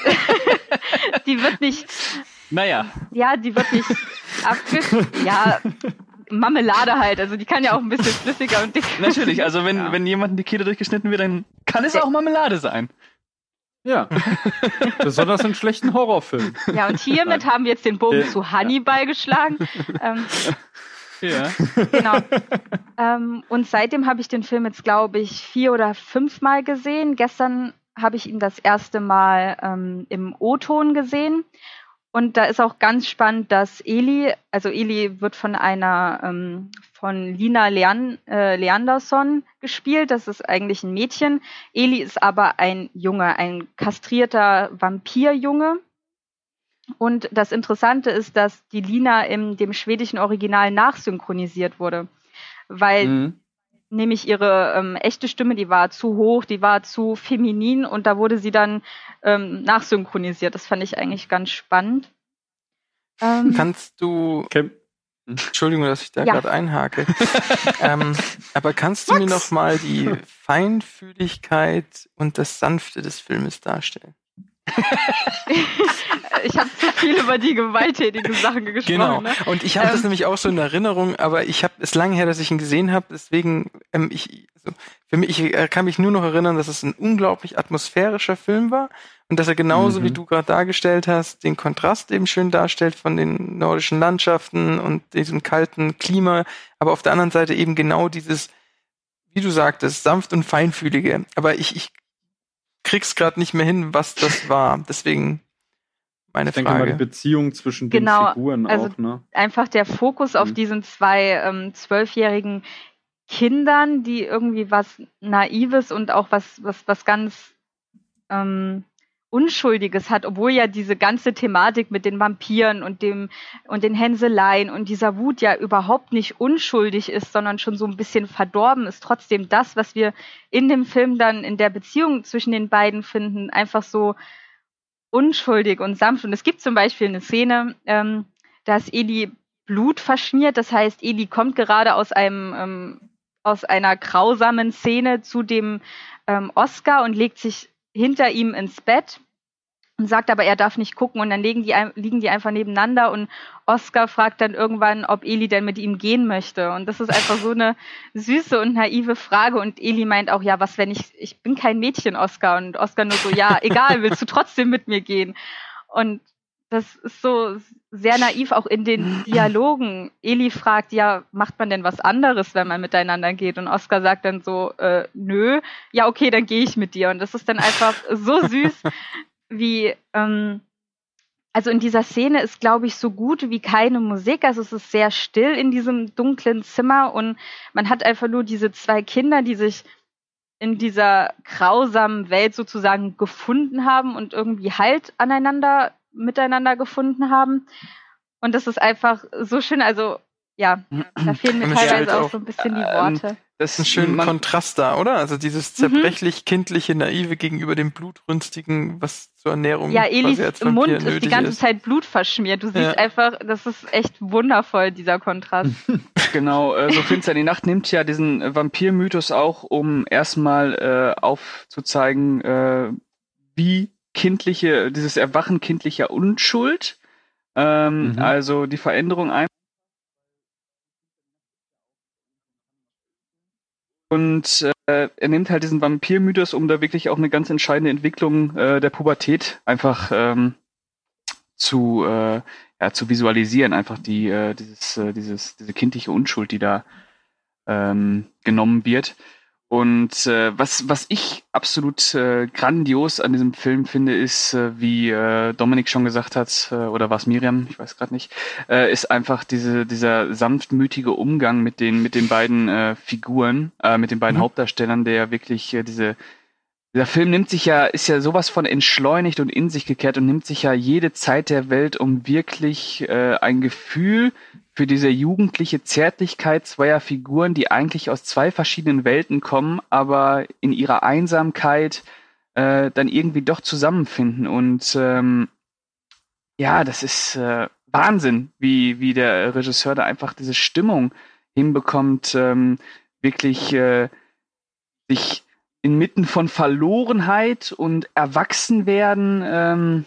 die wird nicht. Naja. Ja, die wird nicht abge. Ja, Marmelade halt. Also die kann ja auch ein bisschen flüssiger und dick. Natürlich, also wenn, ja. wenn jemandem die Kehle durchgeschnitten wird, dann kann es auch Marmelade sein. Ja. Besonders in schlechten Horrorfilmen. Ja, und hiermit haben wir jetzt den Bogen zu Hannibal geschlagen. Ähm, ja. Genau. Ähm, und seitdem habe ich den Film jetzt, glaube ich, vier oder fünfmal gesehen. Gestern habe ich ihn das erste Mal ähm, im O-Ton gesehen. Und da ist auch ganz spannend, dass Eli, also Eli wird von einer, ähm, von Lina Lean, äh, Leanderson gespielt. Das ist eigentlich ein Mädchen. Eli ist aber ein Junge, ein kastrierter Vampirjunge. Und das Interessante ist, dass die Lina in dem schwedischen Original nachsynchronisiert wurde. Weil mhm. Nämlich ihre ähm, echte Stimme, die war zu hoch, die war zu feminin und da wurde sie dann ähm, nachsynchronisiert. Das fand ich eigentlich ganz spannend. Ähm, Kannst du. Okay. Entschuldigung, dass ich da ja. gerade einhake. ähm, aber kannst du What? mir noch mal die Feinfühligkeit und das Sanfte des Filmes darstellen? Ich habe zu viel über die gewalttätigen Sachen gesprochen. Genau. Ne? Und ich habe ähm, das nämlich auch so in Erinnerung, aber ich habe es lange her, dass ich ihn gesehen habe. Deswegen, ähm, ich, also, für mich, ich äh, kann mich nur noch erinnern, dass es ein unglaublich atmosphärischer Film war und dass er genauso, mhm. wie du gerade dargestellt hast, den Kontrast eben schön darstellt von den nordischen Landschaften und diesem kalten Klima, aber auf der anderen Seite eben genau dieses, wie du sagtest, sanft und feinfühlige. Aber ich, ich krieg's gerade nicht mehr hin, was das war. Deswegen meine Ich denke mal, die Frage. Beziehung zwischen Genau, den Figuren also- auch, ne? einfach der Fokus auf Mhm. diesen zwei ähm, zwölfjährigen Kindern, die irgendwie was Naives und auch was, was, was ganz ähm, Unschuldiges hat, obwohl ja diese ganze Thematik mit den Vampiren und dem und den Hänseleien und dieser Wut ja überhaupt nicht unschuldig ist, sondern schon so ein bisschen verdorben ist. Trotzdem das, was wir in dem Film dann in der Beziehung zwischen den beiden finden, einfach so unschuldig und sanft. Und es gibt zum Beispiel eine Szene, ähm, da ist Eli Blut verschmiert. Das heißt, Eli kommt gerade aus einem ähm, aus einer grausamen Szene zu dem ähm, Oscar und legt sich hinter ihm ins Bett und sagt aber, er darf nicht gucken und dann liegen die, liegen die einfach nebeneinander und Oscar fragt dann irgendwann, ob Eli denn mit ihm gehen möchte und das ist einfach so eine süße und naive Frage und Eli meint auch, ja, was wenn ich, ich bin kein Mädchen, Oscar und Oscar nur so, ja, egal, willst du trotzdem mit mir gehen und das ist so sehr naiv auch in den Dialogen. Eli fragt, ja, macht man denn was anderes, wenn man miteinander geht? Und Oscar sagt dann so, äh, nö, ja, okay, dann gehe ich mit dir. Und das ist dann einfach so süß, wie, ähm, also in dieser Szene ist, glaube ich, so gut wie keine Musik. Also es ist sehr still in diesem dunklen Zimmer und man hat einfach nur diese zwei Kinder, die sich in dieser grausamen Welt sozusagen gefunden haben und irgendwie Halt aneinander, miteinander gefunden haben. Und das ist einfach so schön. Also, ja, da fehlen mir teilweise auch auch, so ein bisschen die ähm, Worte. Das einen schönen man, Kontrast da, oder? Also dieses Mhm. zerbrechlich kindliche Naive gegenüber dem blutrünstigen, was zur Ernährung Ja, quasi Elis als Vampir Mund ist die ganze ist. Zeit Blut verschmiert. Du siehst Ja. einfach, das ist echt wundervoll, dieser Kontrast. Genau, äh, so finster die Nacht nimmt ja diesen Vampir-Mythos auch, um erstmal äh, aufzuzeigen, äh, wie kindliche, dieses Erwachen kindlicher Unschuld, ähm, Mhm. also die Veränderung ein. Und äh, er nimmt halt diesen Vampir-Mythos, um da wirklich auch eine ganz entscheidende Entwicklung äh, der Pubertät einfach ähm, zu, äh, ja, zu visualisieren, einfach die, äh, dieses, äh, dieses, diese kindliche Unschuld, die da ähm, genommen wird. Und äh, was, was ich absolut äh, grandios an diesem Film finde, ist, äh, wie äh, Dominik schon gesagt hat, äh, oder war es Miriam, ich weiß gerade nicht, äh, ist einfach diese, dieser sanftmütige Umgang mit den, mit den beiden äh, Figuren, äh, mit den beiden Mhm. Hauptdarstellern, der ja wirklich äh, diese dieser Film nimmt sich ja, ist ja sowas von entschleunigt und in sich gekehrt und nimmt sich ja jede Zeit der Welt, um wirklich äh, ein Gefühl für diese jugendliche Zärtlichkeit zweier Figuren, die eigentlich aus zwei verschiedenen Welten kommen, aber in ihrer Einsamkeit äh, dann irgendwie doch zusammenfinden. Und ähm, ja, das ist äh, Wahnsinn, wie, wie der Regisseur da einfach diese Stimmung hinbekommt, ähm, wirklich äh, sich inmitten von Verlorenheit und Erwachsenwerden ähm,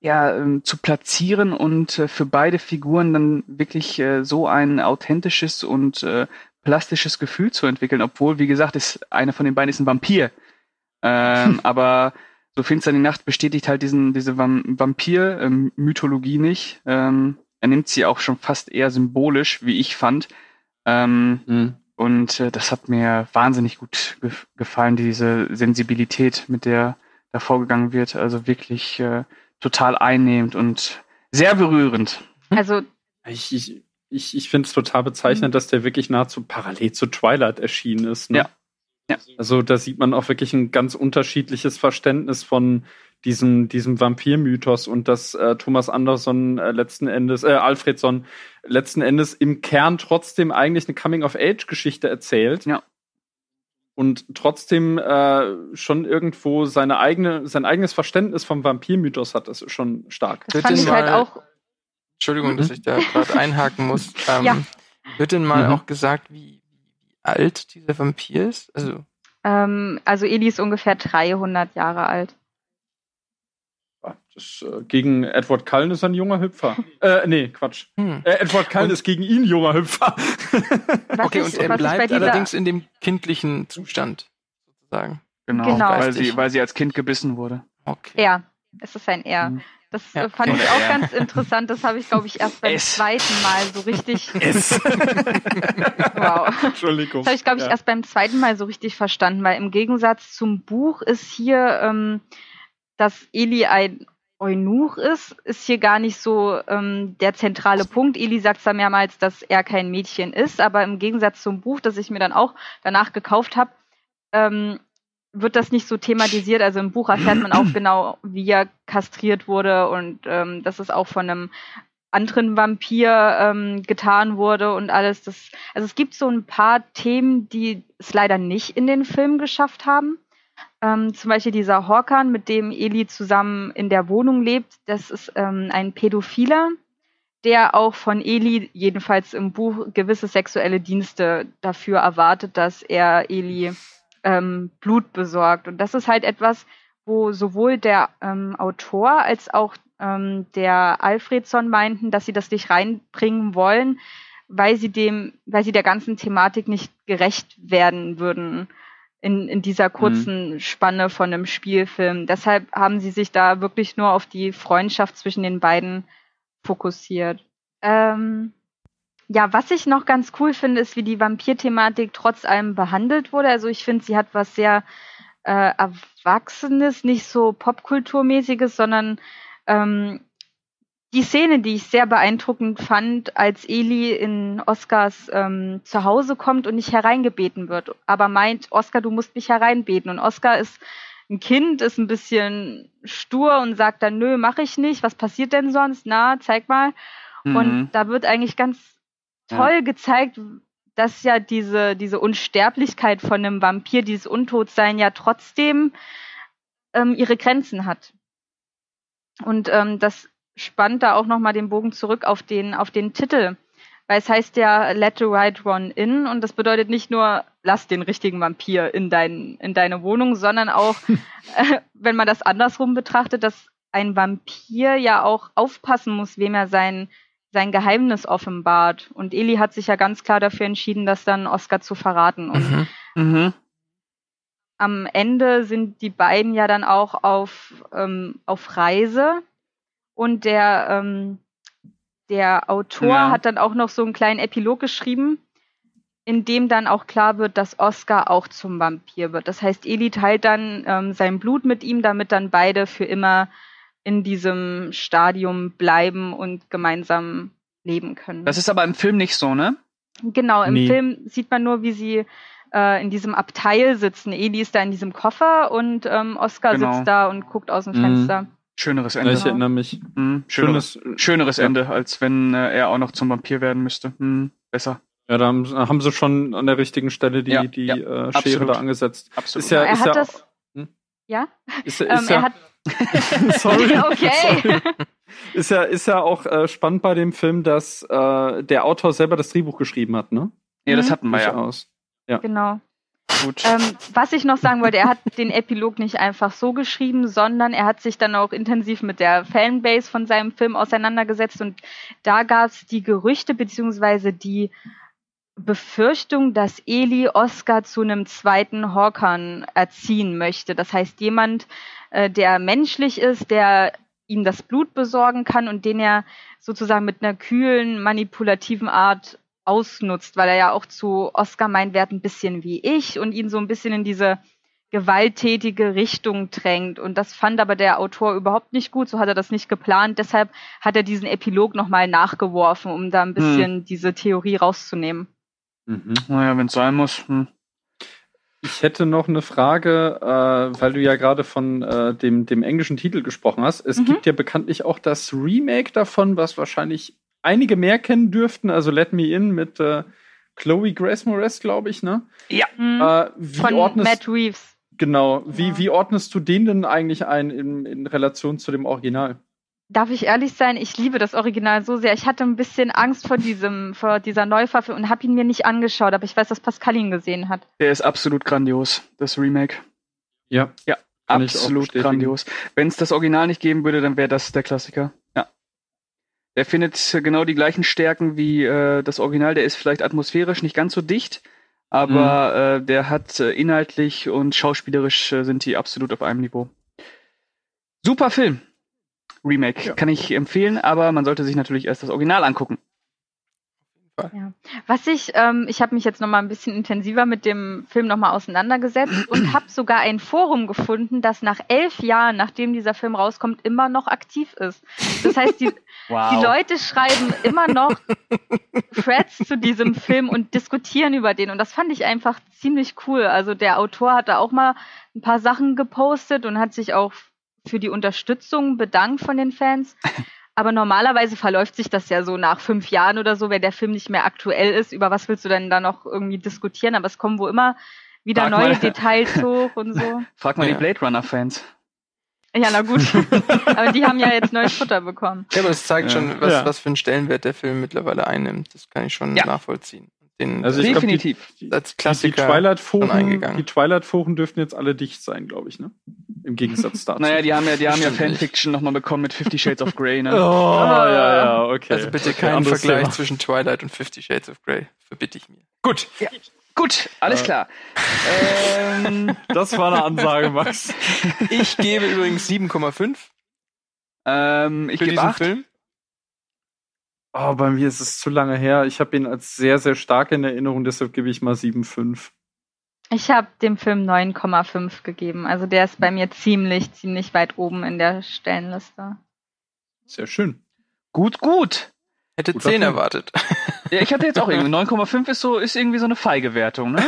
ja, ähm, zu platzieren und äh, für beide Figuren dann wirklich äh, so ein authentisches und äh, plastisches Gefühl zu entwickeln, obwohl, wie gesagt, ist einer von den beiden ist ein Vampir. Ähm, aber so finster die Nacht bestätigt halt diesen, diese Vam Vampir-Mythologie nicht. Ähm, er nimmt sie auch schon fast eher symbolisch, wie ich fand. Ähm, Mhm. und äh, das hat mir wahnsinnig gut ge gefallen, diese Sensibilität, mit der da vorgegangen wird. Also wirklich äh, total einnehmend und sehr berührend. Also, Ich, ich, ich, ich finde es total bezeichnend, dass der wirklich nahezu parallel zu Twilight erschienen ist. Ne? Ja. Ja. Also da sieht man auch wirklich ein ganz unterschiedliches Verständnis von diesem, diesem Vampir-Mythos und dass äh, Thomas Anderson äh, letzten Endes, äh, Alfredson letzten Endes im Kern trotzdem eigentlich eine Coming-of-Age-Geschichte erzählt. Ja. Und trotzdem äh, schon irgendwo seine eigene, sein eigenes Verständnis vom Vampir-Mythos hat. Das ist schon stark. das fand ich halt mal- auch Entschuldigung, Mhm. dass ich da gerade einhaken muss. Ähm, Ja. Wird denn mal Mhm. auch gesagt, wie, wie alt dieser Vampir ist? Also, Ähm, also Eli ist ungefähr 300 Jahre alt. Das, äh, gegen Edward Cullen ist er ein junger Hüpfer. Äh, nee, Quatsch. hm. Äh, Edward Cullen Und- ist gegen ihn junger Hüpfer. Was Okay, und er was ich bei bleibt allerdings in dem kindlichen Zustand, sozusagen. Genau, Genau. Weil, sie, weil sie als Kind gebissen wurde. Okay. Er. Es ist ein Er. Mhm. Das Ja, äh, fand ich auch ganz interessant. Das habe ich, glaube ich, erst beim Es. zweiten Mal so richtig. Es. Wow. Entschuldigung. Das habe ich, glaube ich, Ja. erst beim zweiten Mal so richtig verstanden, weil im Gegensatz zum Buch ist hier, ähm, dass Eli ein Eunuch ist, ist hier gar nicht so ähm, der zentrale Punkt. Eli sagt zwar mehrmals, dass er kein Mädchen ist, aber im Gegensatz zum Buch, das ich mir dann auch danach gekauft habe, ähm, wird das nicht so thematisiert. Also im Buch erfährt man auch genau, wie er kastriert wurde und ähm, dass es auch von einem anderen Vampir ähm, getan wurde und alles. Das, also es gibt so ein paar Themen, die es leider nicht in den Film geschafft haben. Ähm, zum Beispiel dieser Horkan, mit dem Eli zusammen in der Wohnung lebt, das ist ähm, ein Pädophiler, der auch von Eli, jedenfalls im Buch, gewisse sexuelle Dienste dafür erwartet, dass er Eli ähm, Blut besorgt. Und das ist halt etwas, wo sowohl der ähm, Autor als auch ähm, der Alfredson meinten, dass sie das nicht reinbringen wollen, weil sie dem, weil sie der ganzen Thematik nicht gerecht werden würden in, in dieser mhm. kurzen mhm. Spanne von einem Spielfilm. Deshalb haben sie sich da wirklich nur auf die Freundschaft zwischen den beiden fokussiert. Ähm, ja, was ich noch ganz cool finde, ist, wie die Vampir-Thematik trotz allem behandelt wurde. Also ich finde, sie hat was sehr äh, Erwachsenes, nicht so Popkulturmäßiges, sondern ähm, die Szene, die ich sehr beeindruckend fand, als Eli in Oscars ähm, Zuhause kommt und nicht hereingebeten wird, aber meint, Oscar, du musst mich hereinbeten. Und Oscar ist ein Kind, ist ein bisschen stur und sagt dann, nö, mach ich nicht. Was passiert denn sonst? Na, zeig mal. Mhm. Und da wird eigentlich ganz toll ja. gezeigt, dass ja diese, diese Unsterblichkeit von einem Vampir, dieses Untotsein ja trotzdem ähm, ihre Grenzen hat. Und ähm, das spannt da auch nochmal den Bogen zurück auf den, auf den Titel. Weil es heißt ja Let the right one in und das bedeutet nicht nur, lass den richtigen Vampir in, dein, in deine Wohnung, sondern auch, äh, wenn man das andersrum betrachtet, dass ein Vampir ja auch aufpassen muss, wem er sein sein Geheimnis offenbart. Und Eli hat sich ja ganz klar dafür entschieden, das dann Oscar zu verraten. Und mhm. Mhm. am Ende sind die beiden ja dann auch auf, ähm, auf Reise. Und der, ähm, der Autor ja. hat dann auch noch so einen kleinen Epilog geschrieben, in dem dann auch klar wird, dass Oscar auch zum Vampir wird. Das heißt, Eli teilt dann ähm, sein Blut mit ihm, damit dann beide für immer in diesem Stadium bleiben und gemeinsam leben können. Das ist aber im Film nicht so, ne? Genau, im nee. Film sieht man nur, wie sie äh, in diesem Abteil sitzen. Eli ist da in diesem Koffer und ähm, Oscar genau. sitzt da und guckt aus dem mhm. Fenster. Schöneres Ende. Ich erinnere mich. Mhm. Schöneres, schöneres ja. Ende, als wenn äh, er auch noch zum Vampir werden müsste. Mhm. Besser. Ja, da haben, haben, sie schon an der richtigen Stelle die, ja, die ja, äh, Schere da angesetzt. Absolut. Ist ja, er ist hat ja, das. Hm? Ja? Ist, ist ähm, er hat Sorry. okay. Sorry. Ist ja, ist ja auch äh, spannend bei dem Film, dass äh, der Autor selber das Drehbuch geschrieben hat, ne? Ja, das mhm. hatten wir ja. Aus. Ja. Genau. Gut. Ähm, was ich noch sagen wollte, er hat den Epilog nicht einfach so geschrieben, sondern er hat sich dann auch intensiv mit der Fanbase von seinem Film auseinandergesetzt und da gab es die Gerüchte beziehungsweise die Befürchtung, dass Eli Oscar zu einem zweiten Hawkern erziehen möchte. Das heißt, jemand, äh, der menschlich ist, der ihm das Blut besorgen kann und den er sozusagen mit einer kühlen, manipulativen Art ausnutzt, weil er ja auch zu Oscar meint, wird ein bisschen wie ich und ihn so ein bisschen in diese gewalttätige Richtung drängt. Und das fand aber der Autor überhaupt nicht gut, so hat er das nicht geplant. Deshalb hat er diesen Epilog nochmal nachgeworfen, um da ein bisschen hm. diese Theorie rauszunehmen. Mhm. Naja, wenn es sein muss. Hm. Ich hätte noch eine Frage, äh, weil du ja gerade von äh, dem, dem englischen Titel gesprochen hast. Es mhm. gibt ja bekanntlich auch das Remake davon, was wahrscheinlich einige mehr kennen dürften. Also Let Me In mit äh, Chloe Grace Moretz, glaube ich, ne? Ja. Mhm. Äh, wie von ordnest, Matt Reeves. Genau. Wie, ja. wie ordnest du den denn eigentlich ein in, in Relation zu dem Original? darf ich ehrlich sein, ich liebe das Original so sehr. Ich hatte ein bisschen Angst vor diesem, vor dieser Neuverfilmung und habe ihn mir nicht angeschaut, aber ich weiß, dass Pascal ihn gesehen hat. Der ist absolut grandios, das Remake. Ja. Ja, absolut grandios. Wenn es das Original nicht geben würde, dann wäre das der Klassiker. Der findet genau die gleichen Stärken wie äh, das Original. Der ist vielleicht atmosphärisch nicht ganz so dicht, aber mhm. äh, der hat äh, inhaltlich und schauspielerisch äh, sind die absolut auf einem Niveau. Super Film. Remake. Ja. Kann ich empfehlen, aber man sollte sich natürlich erst das Original angucken. Ja. Was ich, ähm, ich habe mich jetzt noch mal ein bisschen intensiver mit dem Film noch mal auseinandergesetzt und habe sogar ein Forum gefunden, das nach elf Jahren, nachdem dieser Film rauskommt, immer noch aktiv ist. Das heißt, die, Wow. die Leute schreiben immer noch Threads zu diesem Film und diskutieren über den. Und das fand ich einfach ziemlich cool. Also der Autor hat da auch mal ein paar Sachen gepostet und hat sich auch für die Unterstützung bedankt von den Fans. Aber normalerweise verläuft sich das ja so nach fünf Jahren oder so, wenn der Film nicht mehr aktuell ist. Über was willst du denn da noch irgendwie diskutieren? Aber es kommen wo immer wieder Frag neue mal. Details hoch und so. Frag mal Ja. die Blade Runner-Fans. Ja, na gut. Aber die haben ja jetzt neues Futter bekommen. Ja, aber das zeigt Ja. schon, was, Ja. was für einen Stellenwert der Film mittlerweile einnimmt. Das kann ich schon Ja. nachvollziehen. Den, Also ich glaub, die- Definitiv. Die, als die, die Klassiker Twilight-Foren, die Twilight-Foren dürften jetzt alle dicht sein, glaube ich, ne? Im Gegensatz dazu. Naja, die haben ja, die haben ja Stimmt. Fanfiction nochmal bekommen mit Fifty Shades of Grey, Oh, ne? ja, ja, okay. Also bitte Okay, keinen Vergleich Thema. zwischen Twilight und Fifty Shades of Grey. Verbitte ich mir. Gut. Gut, alles Äh. klar. ähm, Das war eine Ansage, Max. Ich gebe übrigens 7,5 ähm, ich gebe diesen acht. Film. Oh, bei mir ist es zu lange her. Ich habe ihn als sehr, sehr stark in Erinnerung, deshalb gebe ich mal 7,5. Ich habe dem Film 9,5 gegeben. Also der ist bei mir ziemlich, ziemlich weit oben in der Stellenliste. Sehr schön. Gut, gut. Hätte Guter 10 Film. erwartet. Ja, ich hatte jetzt auch irgendwie 9,5 ist so, ist irgendwie so eine feige Wertung, ne?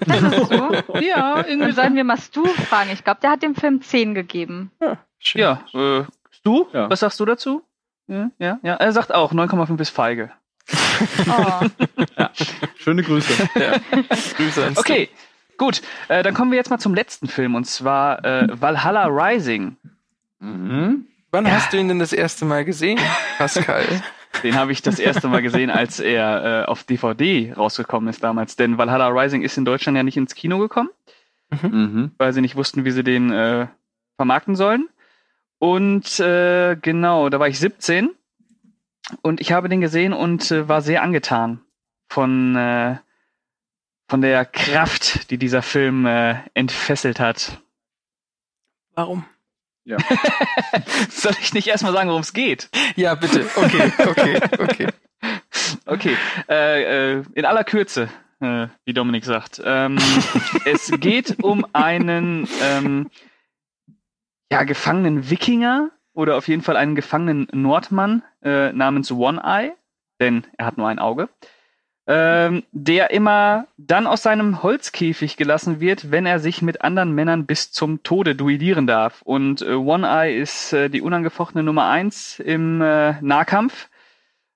Das ist so. Ja, irgendwie so. sollten wir mal Stu fragen. Ich glaube, der hat dem Film 10 gegeben. Schön. Ja, äh, du? Ja. Was sagst du dazu? Ja, ja, ja. Er sagt auch, 9,5 ist feige. Oh. Schöne Grüße. Ja. Grüße ans Okay, gut. Äh, dann kommen wir jetzt mal zum letzten Film und zwar äh, Valhalla Rising. mhm. Wann hast du ihn denn das erste Mal gesehen, Pascal? Den habe ich das erste Mal gesehen, als er äh, auf DVD rausgekommen ist damals. Denn Valhalla Rising ist in Deutschland ja nicht ins Kino gekommen, Mhm. weil sie nicht wussten, wie sie den äh, vermarkten sollen. Und äh, genau, da war ich 17 und ich habe den gesehen und äh, war sehr angetan von, äh, von der Kraft, die dieser Film äh, entfesselt hat. Warum? Soll ich nicht erstmal sagen, worum es geht? Ja, bitte. Okay, okay, okay. Okay, äh, äh, in aller Kürze, äh, wie Dominik sagt. Ähm, es geht um einen ähm, ja, gefangenen Wikinger oder auf jeden Fall einen gefangenen Nordmann äh, namens One Eye, denn er hat nur ein Auge, ähm, der immer dann aus seinem Holzkäfig gelassen wird, wenn er sich mit anderen Männern bis zum Tode duellieren darf. Und äh, One Eye ist äh, die unangefochtene Nummer eins im äh, Nahkampf.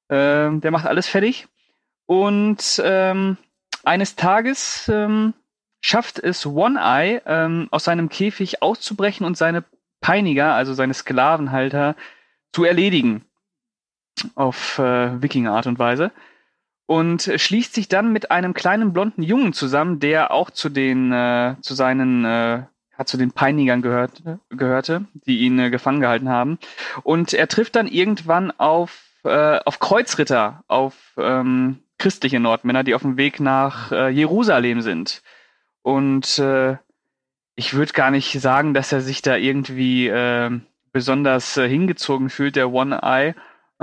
Ähm, der macht alles fertig. Und ähm, eines Tages ähm, schafft es One Eye, ähm, aus seinem Käfig auszubrechen und seine Peiniger, also seine Sklavenhalter, zu erledigen. Auf äh, Wikinger-Art und Weise. Und schließt sich dann mit einem kleinen blonden Jungen zusammen, der auch zu den, äh, zu seinen, äh, ja, zu den Peinigern gehört, gehörte, die ihn äh, gefangen gehalten haben. Und er trifft dann irgendwann auf, äh, auf Kreuzritter, auf ähm, christliche Nordmänner, die auf dem Weg nach äh, Jerusalem sind. Und äh, ich würde gar nicht sagen, dass er sich da irgendwie äh, besonders äh, hingezogen fühlt, der One-Eye. Äh,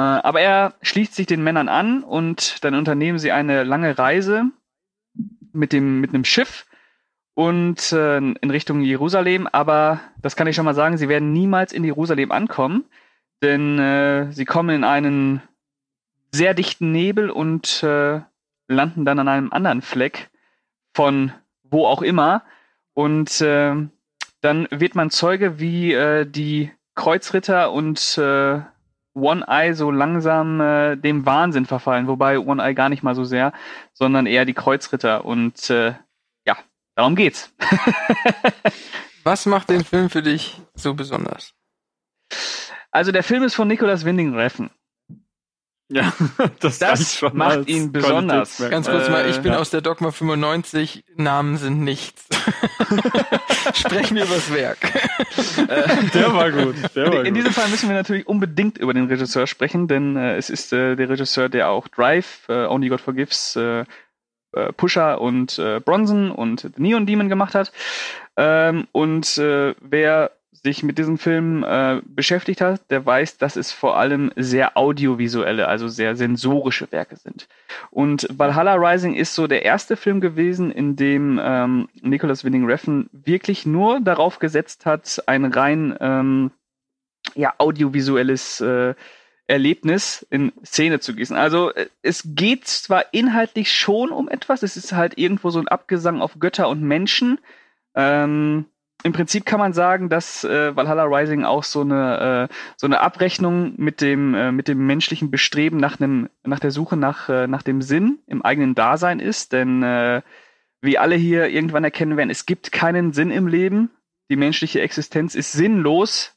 aber er schließt sich den Männern an und dann unternehmen sie eine lange Reise mit dem mit einem Schiff und äh, in Richtung Jerusalem. Aber das kann ich schon mal sagen, sie werden niemals in Jerusalem ankommen, denn äh, sie kommen in einen sehr dichten Nebel und äh, landen dann an einem anderen Fleck von wo auch immer. Und äh, dann wird man Zeuge, wie äh, die Kreuzritter und äh, One Eye so langsam äh, dem Wahnsinn verfallen, wobei One Eye gar nicht mal so sehr, sondern eher die Kreuzritter. Und äh, ja, darum geht's. Was macht den Film für dich so besonders? Also der Film ist von Nicolas Winding Refn. Ja, das, Das macht ihn besonders. Ganz kurz mal, ich bin ja. aus der Dogma 95, Namen sind nichts. Sprechen wir übers Werk. Der war gut. Der war In, in gut. diesem Fall müssen wir natürlich unbedingt über den Regisseur sprechen, denn äh, es ist äh, der Regisseur, der auch Drive, äh, Only God Forgives, äh, äh, Pusher und äh, Bronson und The Neon Demon gemacht hat. Ähm, und äh, wer sich mit diesem Film äh, beschäftigt hat, der weiß, dass es vor allem sehr audiovisuelle, also sehr sensorische Werke sind. Und Valhalla Rising ist so der erste Film gewesen, in dem ähm, Nicholas Winning Refn wirklich nur darauf gesetzt hat, ein rein ähm, ja, audiovisuelles äh, Erlebnis in Szene zu gießen. Also äh, es geht zwar inhaltlich schon um etwas, es ist halt irgendwo so ein Abgesang auf Götter und Menschen. Ähm, Im Prinzip kann man sagen, dass äh, Valhalla Rising auch so eine äh, so eine Abrechnung mit dem äh, mit dem menschlichen Bestreben nach einem nach der Suche nach äh, nach dem Sinn im eigenen Dasein ist, denn äh, wie alle hier irgendwann erkennen werden, es gibt keinen Sinn im Leben. Die menschliche Existenz ist sinnlos.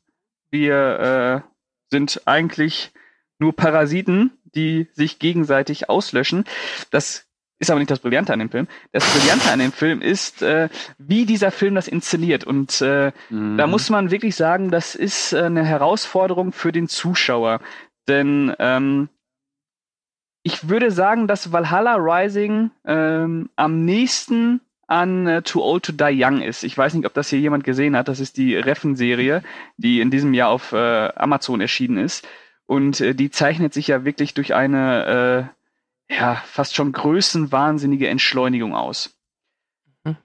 Wir äh, sind eigentlich nur Parasiten, die sich gegenseitig auslöschen. Das ist aber nicht das Brillante an dem Film. Das Brillante an dem Film ist, äh, wie dieser Film das inszeniert. Und äh, mhm. da muss man wirklich sagen, das ist äh, eine Herausforderung für den Zuschauer. Denn ähm, ich würde sagen, dass Valhalla Rising ähm, am nächsten an äh, Too Old to Die Young ist. Ich weiß nicht, ob das hier jemand gesehen hat. Das ist die Reffen-Serie, die in diesem Jahr auf äh, Amazon erschienen ist. Und äh, die zeichnet sich ja wirklich durch eine äh, ja fast schon größenwahnsinnige Entschleunigung aus. Hm.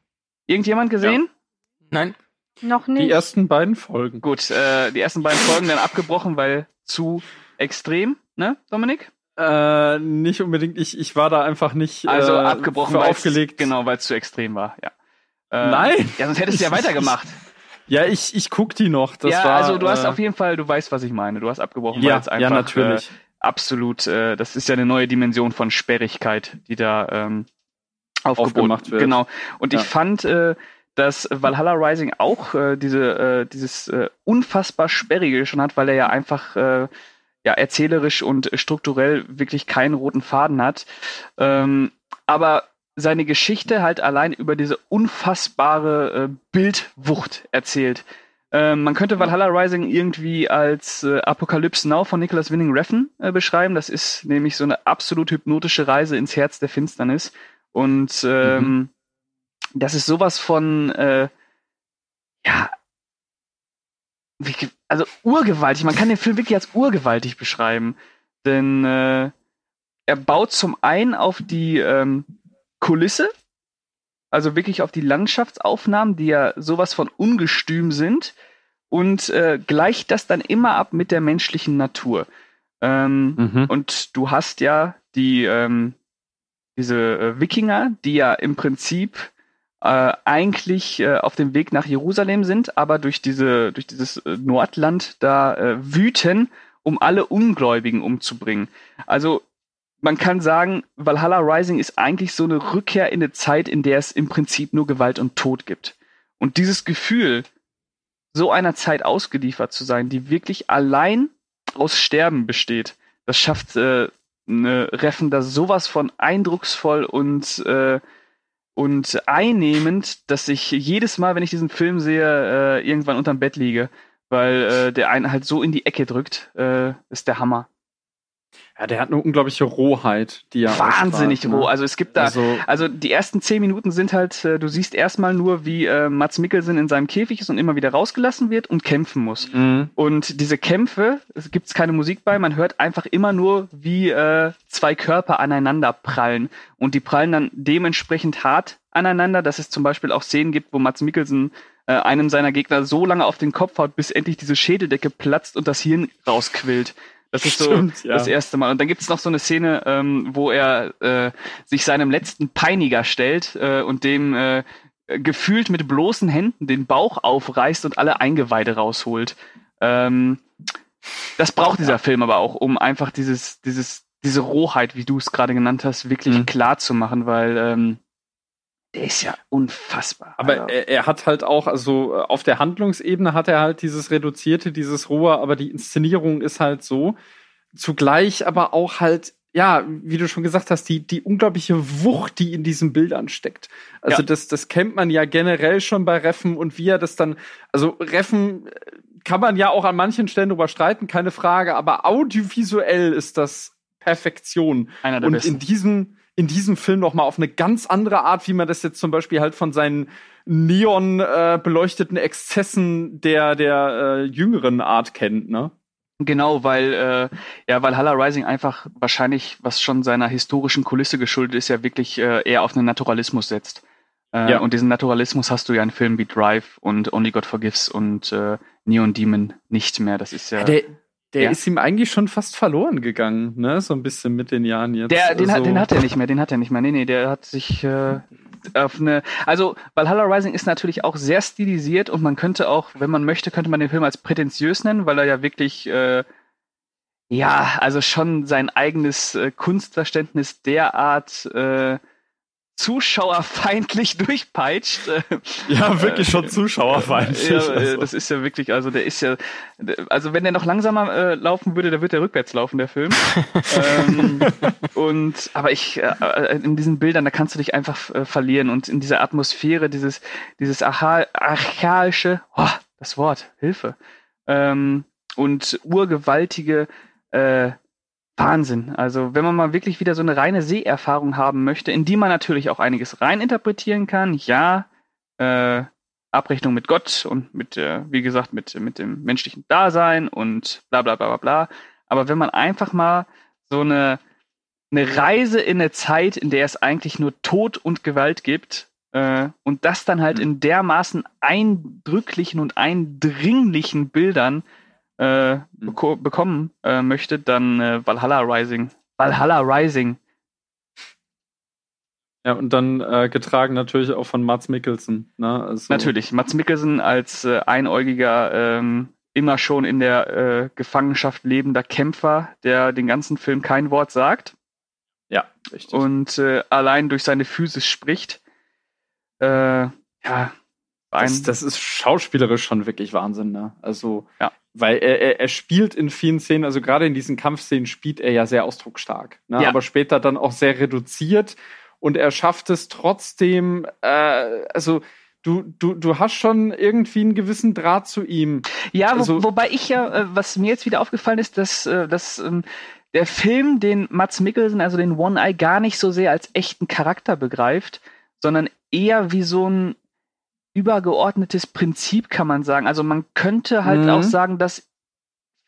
Irgendjemand gesehen? Ja. Nein. Noch nicht. Die ersten beiden Folgen. Gut, äh, die ersten beiden Folgen dann abgebrochen, weil zu extrem, ne, Dominik? Äh, nicht unbedingt. Ich, ich war da einfach nicht also äh, abgebrochen, für aufgelegt. Genau, weil es zu extrem war. Ja. Äh, Nein. Ja, sonst hättest du ja weitergemacht. Ja, ich, ich guck die noch. Das ja, war, also du hast äh, auf jeden Fall, du weißt, was ich meine. Du hast abgebrochen, Ja, weil es einfach ja, natürlich. Äh, absolut, äh, das ist ja eine neue Dimension von Sperrigkeit, die da ähm, Aufgemacht wird. Genau. Und Ja. ich fand, äh, dass Valhalla Rising auch äh, diese äh, dieses äh, unfassbar sperrige schon hat, weil er ja einfach äh, ja erzählerisch und strukturell wirklich keinen roten Faden hat. Ähm, aber seine Geschichte halt allein über diese unfassbare äh, Bildwucht erzählt. Ähm, man könnte Valhalla Rising irgendwie als äh, Apocalypse Now von Nicholas Winning Refn äh, beschreiben. Das ist nämlich so eine absolut hypnotische Reise ins Herz der Finsternis. Und ähm, das ist sowas von äh, ja wie, also urgewaltig. Man kann den Film wirklich als urgewaltig beschreiben. Denn äh, er baut zum einen auf die ähm, Kulisse, also wirklich auf die Landschaftsaufnahmen, die ja sowas von ungestüm sind, und äh, gleicht das dann immer ab mit der menschlichen Natur. Ähm, Mhm. Und du hast ja die ähm, diese äh, Wikinger, die ja im Prinzip äh, eigentlich äh, auf dem Weg nach Jerusalem sind, aber durch diese durch dieses äh, Nordland da äh, wüten, um alle Ungläubigen umzubringen. Also man kann sagen, Valhalla Rising ist eigentlich so eine Rückkehr in eine Zeit, in der es im Prinzip nur Gewalt und Tod gibt. Und dieses Gefühl, so einer Zeit ausgeliefert zu sein, die wirklich allein aus Sterben besteht, das schafft äh, eine Reffen da sowas von eindrucksvoll und äh, und einnehmend, dass ich jedes Mal, wenn ich diesen Film sehe, äh, irgendwann unterm Bett liege, weil äh, der einen halt so in die Ecke drückt, äh, ist der Hammer. Ja, der hat eine unglaubliche Rohheit, die er Wahnsinnig ausstrahlt, roh. ne? Also es gibt da, Also, also die ersten zehn Minuten sind halt, äh, du siehst erstmal nur, wie äh, Mats Mikkelsen in seinem Käfig ist und immer wieder rausgelassen wird und kämpfen muss. mh, Und diese Kämpfe, es gibt keine Musik bei, man hört einfach immer nur, wie äh, zwei Körper aneinander prallen. Und die prallen dann dementsprechend hart aneinander, dass es zum Beispiel auch Szenen gibt, wo Mats Mikkelsen äh, einem seiner Gegner so lange auf den Kopf haut, bis endlich diese Schädeldecke platzt und das Hirn rausquillt. Das ist so Stimmt, ja. das erste Mal. Und dann gibt es noch so eine Szene, ähm, wo er äh, sich seinem letzten Peiniger stellt äh, und dem äh, gefühlt mit bloßen Händen den Bauch aufreißt und alle Eingeweide rausholt. Ähm, das braucht dieser Film aber auch, um einfach dieses, dieses, diese Rohheit, wie du es gerade genannt hast, wirklich Mhm. klar zu machen, weil ähm, der ist ja unfassbar. Aber Also, er, er hat halt auch, also äh, auf der Handlungsebene hat er halt dieses Reduzierte, dieses Rohe, aber die Inszenierung ist halt so. Zugleich aber auch halt, ja, wie du schon gesagt hast, die, die unglaubliche Wucht, die in diesen Bildern steckt. Also Ja. das, das kennt man ja generell schon bei Reffen und wie er das dann, also Reffen äh, kann man ja auch an manchen Stellen drüber streiten, keine Frage, aber audiovisuell ist das Perfektion. einer der Und besten. in diesem, in diesem Film noch mal auf eine ganz andere Art, wie man das jetzt zum Beispiel halt von seinen neon äh, beleuchteten Exzessen der der äh, jüngeren Art kennt, ne? Genau, weil äh, ja, weil Valhalla Rising einfach wahrscheinlich, was schon seiner historischen Kulisse geschuldet ist, ja wirklich äh, eher auf einen Naturalismus setzt. Äh, Ja. Und diesen Naturalismus hast du ja in Filmen wie Drive und Only God Forgives und äh, Neon Demon nicht mehr. Das ist ja. Der, der Ja. ist ihm eigentlich schon fast verloren gegangen, ne? So ein bisschen mit den Jahren jetzt. Der, den, hat, Also- den hat er nicht mehr, den hat er nicht mehr. Nee, nee, der hat sich äh, auf eine. Also, Valhalla Rising ist natürlich auch sehr stilisiert und man könnte auch, wenn man möchte, könnte man den Film als prätentiös nennen, weil er ja wirklich, äh, ja, also schon sein eigenes äh, Kunstverständnis derart äh, zuschauerfeindlich durchpeitscht. Äh, Ja, wirklich schon zuschauerfeindlich. ja, äh, also. das ist ja wirklich, also der ist ja, also wenn der noch langsamer äh, laufen würde, dann wird der rückwärts laufen, der Film. ähm, und aber ich, äh, in diesen Bildern, da kannst du dich einfach äh, verlieren und in dieser Atmosphäre, dieses, dieses archa archaische, oh, das Wort, Hilfe, ähm, und urgewaltige äh, Wahnsinn. Also wenn man mal wirklich wieder so eine reine Seherfahrung haben möchte, in die man natürlich auch einiges reininterpretieren kann, ja, äh, Abrechnung mit Gott und mit, äh, wie gesagt, mit, mit dem menschlichen Dasein und bla bla bla bla bla. Aber wenn man einfach mal so eine, eine Reise in eine Zeit, in der es eigentlich nur Tod und Gewalt gibt, äh, und das dann halt in dermaßen eindrücklichen und eindringlichen Bildern äh, beko bekommen äh, möchte, dann äh, Valhalla Rising. Valhalla Rising. Ja, und dann äh, getragen natürlich auch von Mats Mikkelsen. Ne? Also, Natürlich. Mats Mikkelsen als äh, einäugiger, ähm, immer schon in der äh, Gefangenschaft lebender Kämpfer, der den ganzen Film kein Wort sagt Ja, richtig. und allein durch seine Physis spricht. Ja, das, das ist schauspielerisch schon wirklich Wahnsinn, ne? Also, Ja. weil er, er, spielt in vielen Szenen, also gerade in diesen Kampfszenen spielt er ja sehr ausdrucksstark, ne? Ja. aber später dann auch sehr reduziert und er schafft es trotzdem, äh, also du, du, du hast schon irgendwie einen gewissen Draht zu ihm. Ja, wo, Also- wobei ich ja, äh, was mir jetzt wieder aufgefallen ist, dass, äh, dass ähm, der Film den Mats Mikkelsen, also den One-Eye, gar nicht so sehr als echten Charakter begreift, sondern eher wie so ein übergeordnetes Prinzip, kann man sagen. Also man könnte halt Mhm. auch sagen, dass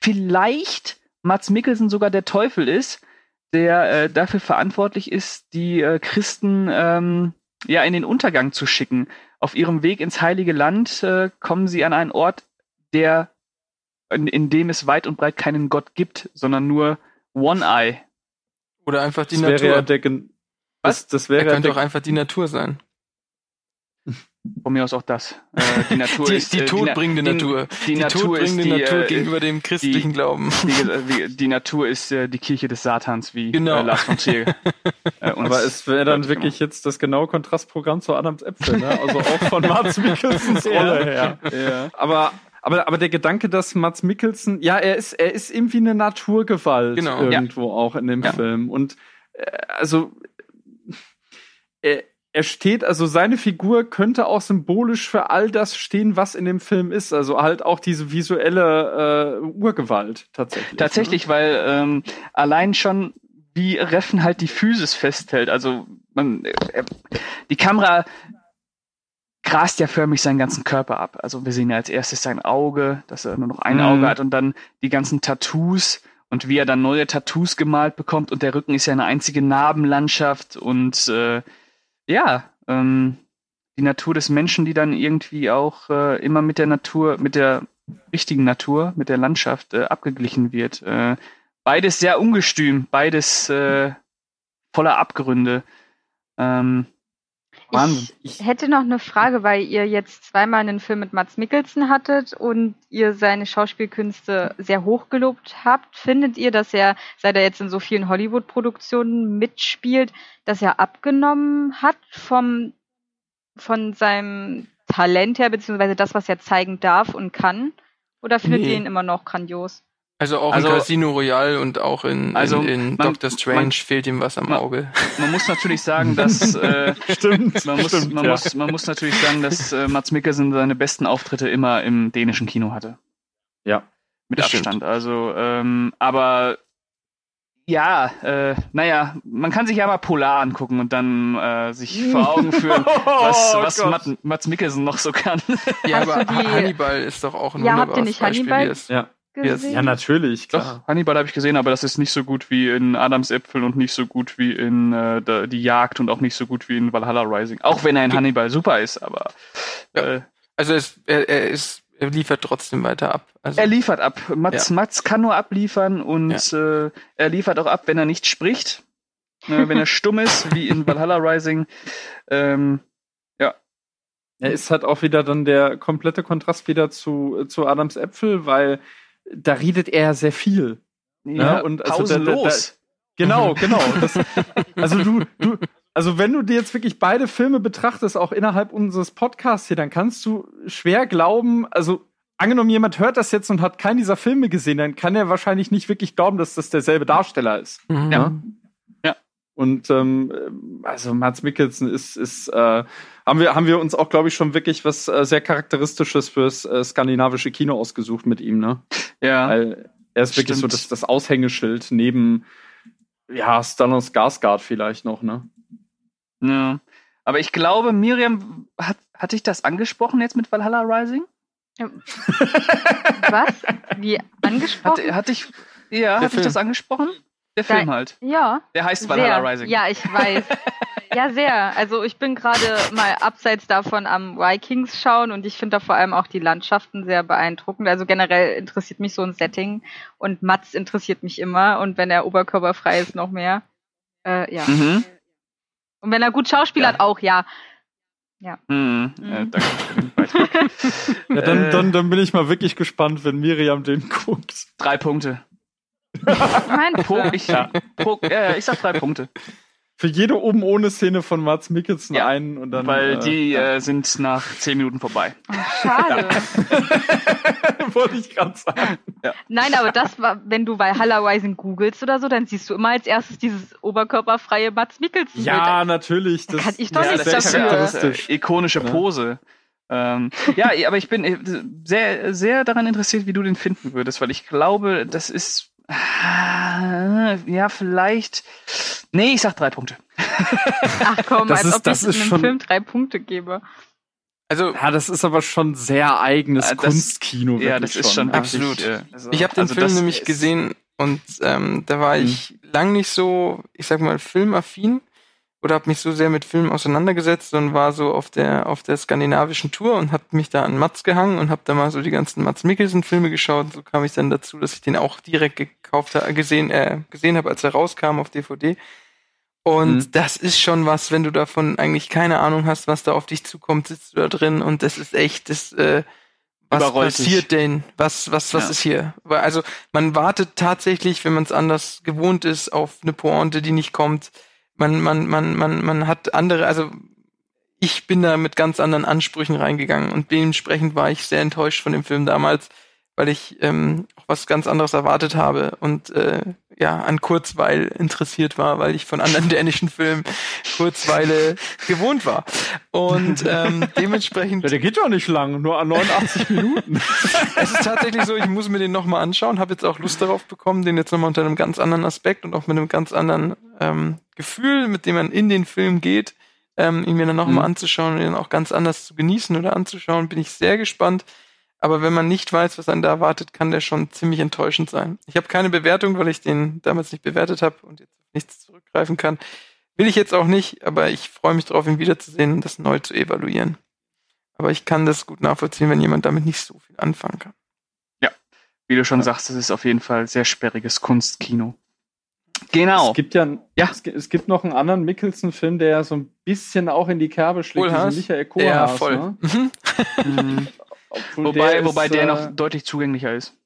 vielleicht Mats Mikkelsen sogar der Teufel ist, der äh, dafür verantwortlich ist, die äh, Christen ähm, ja in den Untergang zu schicken. Auf ihrem Weg ins Heilige Land äh, kommen sie an einen Ort, der in, in dem es weit und breit keinen Gott gibt, sondern nur One Eye. Oder einfach die Das wäre ja Natur. der, gen- Was? das, das Er wäre ja könnte der, auch einfach die Natur sein. Von mir aus auch das. Äh, die Natur Die, ist die äh, todbringende die, Natur. Die, Natur ist todbringende die, Natur äh, gegenüber dem christlichen Glauben. Die, die, die Natur ist äh, die Kirche des Satans, wie Genau. äh, Lars von Trier. Äh, uns aber es wäre dann wirklich jetzt das genaue Kontrastprogramm zu Adams Äpfel, ne? Also auch von Mats Mikkelsens Rolle her. gemacht. Ja. Aber, aber, aber der Gedanke, dass Mats Mikkelsen, ja, er ist, er ist irgendwie eine Naturgewalt Genau. irgendwo auch in dem Ja. Film. Und äh, also er, er steht, also seine Figur könnte auch symbolisch für all das stehen, was in dem Film ist. Also halt auch diese visuelle äh, Urgewalt tatsächlich. Tatsächlich, weil ähm, allein schon wie Reffen halt die Physis festhält. Also man, äh, die Kamera grast ja förmlich seinen ganzen Körper ab. Also wir sehen ja als erstes sein Auge, dass er nur noch ein Mhm. Auge hat und dann die ganzen Tattoos und wie er dann neue Tattoos gemalt bekommt und der Rücken ist ja eine einzige Narbenlandschaft und äh, ja, ähm, die Natur des Menschen, die dann irgendwie auch äh, immer mit der Natur, mit der richtigen Natur, mit der Landschaft äh, abgeglichen wird. Äh, beides sehr ungestüm, beides äh, voller Abgründe. Ähm, Wahnsinn. Ich hätte noch eine Frage, weil ihr jetzt zweimal einen Film mit Mats Mikkelsen hattet und ihr seine Schauspielkünste sehr hoch gelobt habt. Findet ihr, dass er, seit er jetzt in so vielen Hollywood-Produktionen mitspielt, dass er abgenommen hat vom, von seinem Talent her, beziehungsweise das, was er zeigen darf und kann? Oder findet Nee. ihr ihn immer noch grandios? Also auch Also- in Casino Royale und auch in, Also in, in man- Doctor Strange man- fehlt ihm was am man- Auge. Man muss natürlich sagen, dass äh, Stimmt. man, muss, stimmt, man, ja. muss, man muss natürlich sagen, dass äh, Mats Mikkelsen seine besten Auftritte immer im dänischen Kino hatte. Ja. Mit Das stimmt. Abstand. Also, ähm, aber Ja, äh, naja, man kann sich ja mal Polar angucken und dann äh, sich vor Augen führen, was, Oh was. Matt, Mats Mikkelsen noch so kann. Ja, aber die- Hannibal ist doch auch ein Ja, habt ihr wunderbares nicht Beispiel. Hannibal? Ja. Gesehen? ja, natürlich, Doch, klar. Hannibal habe ich gesehen, aber das ist nicht so gut wie in Adams Äpfel und nicht so gut wie in äh, Die Jagd und auch nicht so gut wie in Valhalla Rising. Auch wenn er in Hannibal super ist, aber Ja. äh, Also es, er, er ist, er liefert trotzdem weiter ab. Also er liefert ab. Mats, Ja. Mats kann nur abliefern und äh, er liefert auch ab, wenn er nicht spricht. Äh, wenn er stumm ist, wie in Valhalla Rising. Ähm, Er ist halt auch wieder dann der komplette Kontrast wieder zu, zu Adams Äpfel, weil da redet er ja sehr viel. ja, und also da- da- pausenlos. Genau, genau. Das, also du, du, also wenn du dir jetzt wirklich beide Filme betrachtest, auch innerhalb unseres Podcasts hier, dann kannst du schwer glauben, also angenommen jemand hört das jetzt und hat keinen dieser Filme gesehen, dann kann er wahrscheinlich nicht wirklich glauben, dass das derselbe Darsteller ist. Mhm. Ja. Und ähm, also Mats Mikkelsen ist, ist äh, haben wir haben wir uns auch glaube ich schon wirklich was äh, sehr charakteristisches fürs äh, skandinavische Kino ausgesucht mit ihm, ne? ja. Weil er ist wirklich so Stimmt. das, das Aushängeschild neben ja Stellan Skarsgård vielleicht noch, ne? ja. Aber ich glaube, Miriam, hat, hatte ich das angesprochen jetzt mit Valhalla Rising? Was? Wie angesprochen? Hatte, hatte ich, ja, hatte ich das angesprochen? Der Film halt. ja. Der heißt Valhalla Sehr. Rising. Ja, ich weiß. ja, sehr. Also ich bin gerade mal abseits davon am Vikings schauen und ich finde da vor allem auch die Landschaften sehr beeindruckend. Also generell interessiert mich so ein Setting und Mats interessiert mich immer und wenn er oberkörperfrei ist, noch mehr. Äh, ja. Mhm. Und wenn er gut schauspielert, auch ja. Mhm. Mhm. Äh, danke für den Beitrag. Ja, dann, Äh. dann, dann bin ich mal wirklich gespannt, wenn Miriam den guckt. Drei Punkte. Mein Pro, ich, pro, ja, ich sag drei Punkte. Für jede oben ohne Szene von Mats Mikkelsen Ja, einen und dann. weil äh, die ja. äh, sind nach zehn Minuten vorbei. Oh, schade. wollte ich gerade sagen. Nein, aber das war, wenn du Valhalla Rising googelst oder so, dann siehst du immer als erstes dieses oberkörperfreie Mats Mikkelsen. Ja, natürlich. Das, kann ich doch das nichts ist das ist sehr dafür. ja charakteristisch. äh, ikonische? Pose. Ähm, ja, aber ich bin äh, sehr, sehr daran interessiert, wie du den finden würdest, weil ich glaube, das ist ja vielleicht. Nee, ich sag drei Punkte. Ach komm, Das als ist- ob das ich ist einem schon- Film drei Punkte gebe. Also Ja, das ist aber schon sehr eigenes Äh, das- Kunstkino. ja, das ist schon ja. wirklich, Absolut. äh, also- Ich habe den also Film nämlich gesehen und ähm, da war ich lang nicht so, ich sag mal, filmaffin oder habe mich so sehr mit Filmen auseinandergesetzt und war so auf der auf der skandinavischen Tour und habe mich da an Mats gehangen und habe da mal so die ganzen Mats Mikkelsen Filme geschaut. So kam ich dann dazu, dass ich den auch direkt gekauft habe, gesehen äh, gesehen habe, als er rauskam auf DVD. Und Mhm. das ist schon was, wenn du davon eigentlich keine Ahnung hast, was da auf dich zukommt, sitzt du da drin und das ist echt, das, äh, was Überrollt passiert denn? Was, was, was Ja. ist hier? Also man wartet tatsächlich, wenn man es anders gewohnt ist, auf eine Pointe, die nicht kommt. Man, man, man, man, man hat andere, also ich bin da mit ganz anderen Ansprüchen reingegangen und dementsprechend war ich sehr enttäuscht von dem Film damals, weil ich ähm, auch was ganz anderes erwartet habe und äh, ja an Kurzweil interessiert war, weil ich von anderen dänischen Filmen Kurzweile gewohnt war und ähm, dementsprechend Ja, der geht doch nicht lang, nur an 89 Minuten. es ist tatsächlich so, ich muss mir den nochmal anschauen, habe jetzt auch Lust darauf bekommen, den jetzt nochmal unter einem ganz anderen Aspekt und auch mit einem ganz anderen ähm, Gefühl, mit dem man in den Film geht, ähm, ihn mir dann nochmal Mhm. anzuschauen und ihn auch ganz anders zu genießen oder anzuschauen, bin ich sehr gespannt. Aber wenn man nicht weiß, was einen da erwartet, kann der schon ziemlich enttäuschend sein. Ich habe keine Bewertung, weil ich den damals nicht bewertet habe und jetzt nichts zurückgreifen kann. Will ich jetzt auch nicht, aber ich freue mich darauf, ihn wiederzusehen und das neu zu evaluieren. Aber ich kann das gut nachvollziehen, wenn jemand damit nicht so viel anfangen kann. Wie du schon sagst, das ist auf jeden Fall sehr sperriges Kunstkino. Genau. Es gibt ja, Ja. Es, gibt, es gibt noch einen anderen Mickelson-Film, der ja so ein bisschen auch in die Kerbe schlägt. Kohlhaas? diesen Michael Ja, Kohlhaas, voll. Ne? Mhm. Mhm. Wobei, ist, wobei der äh, noch deutlich zugänglicher ist.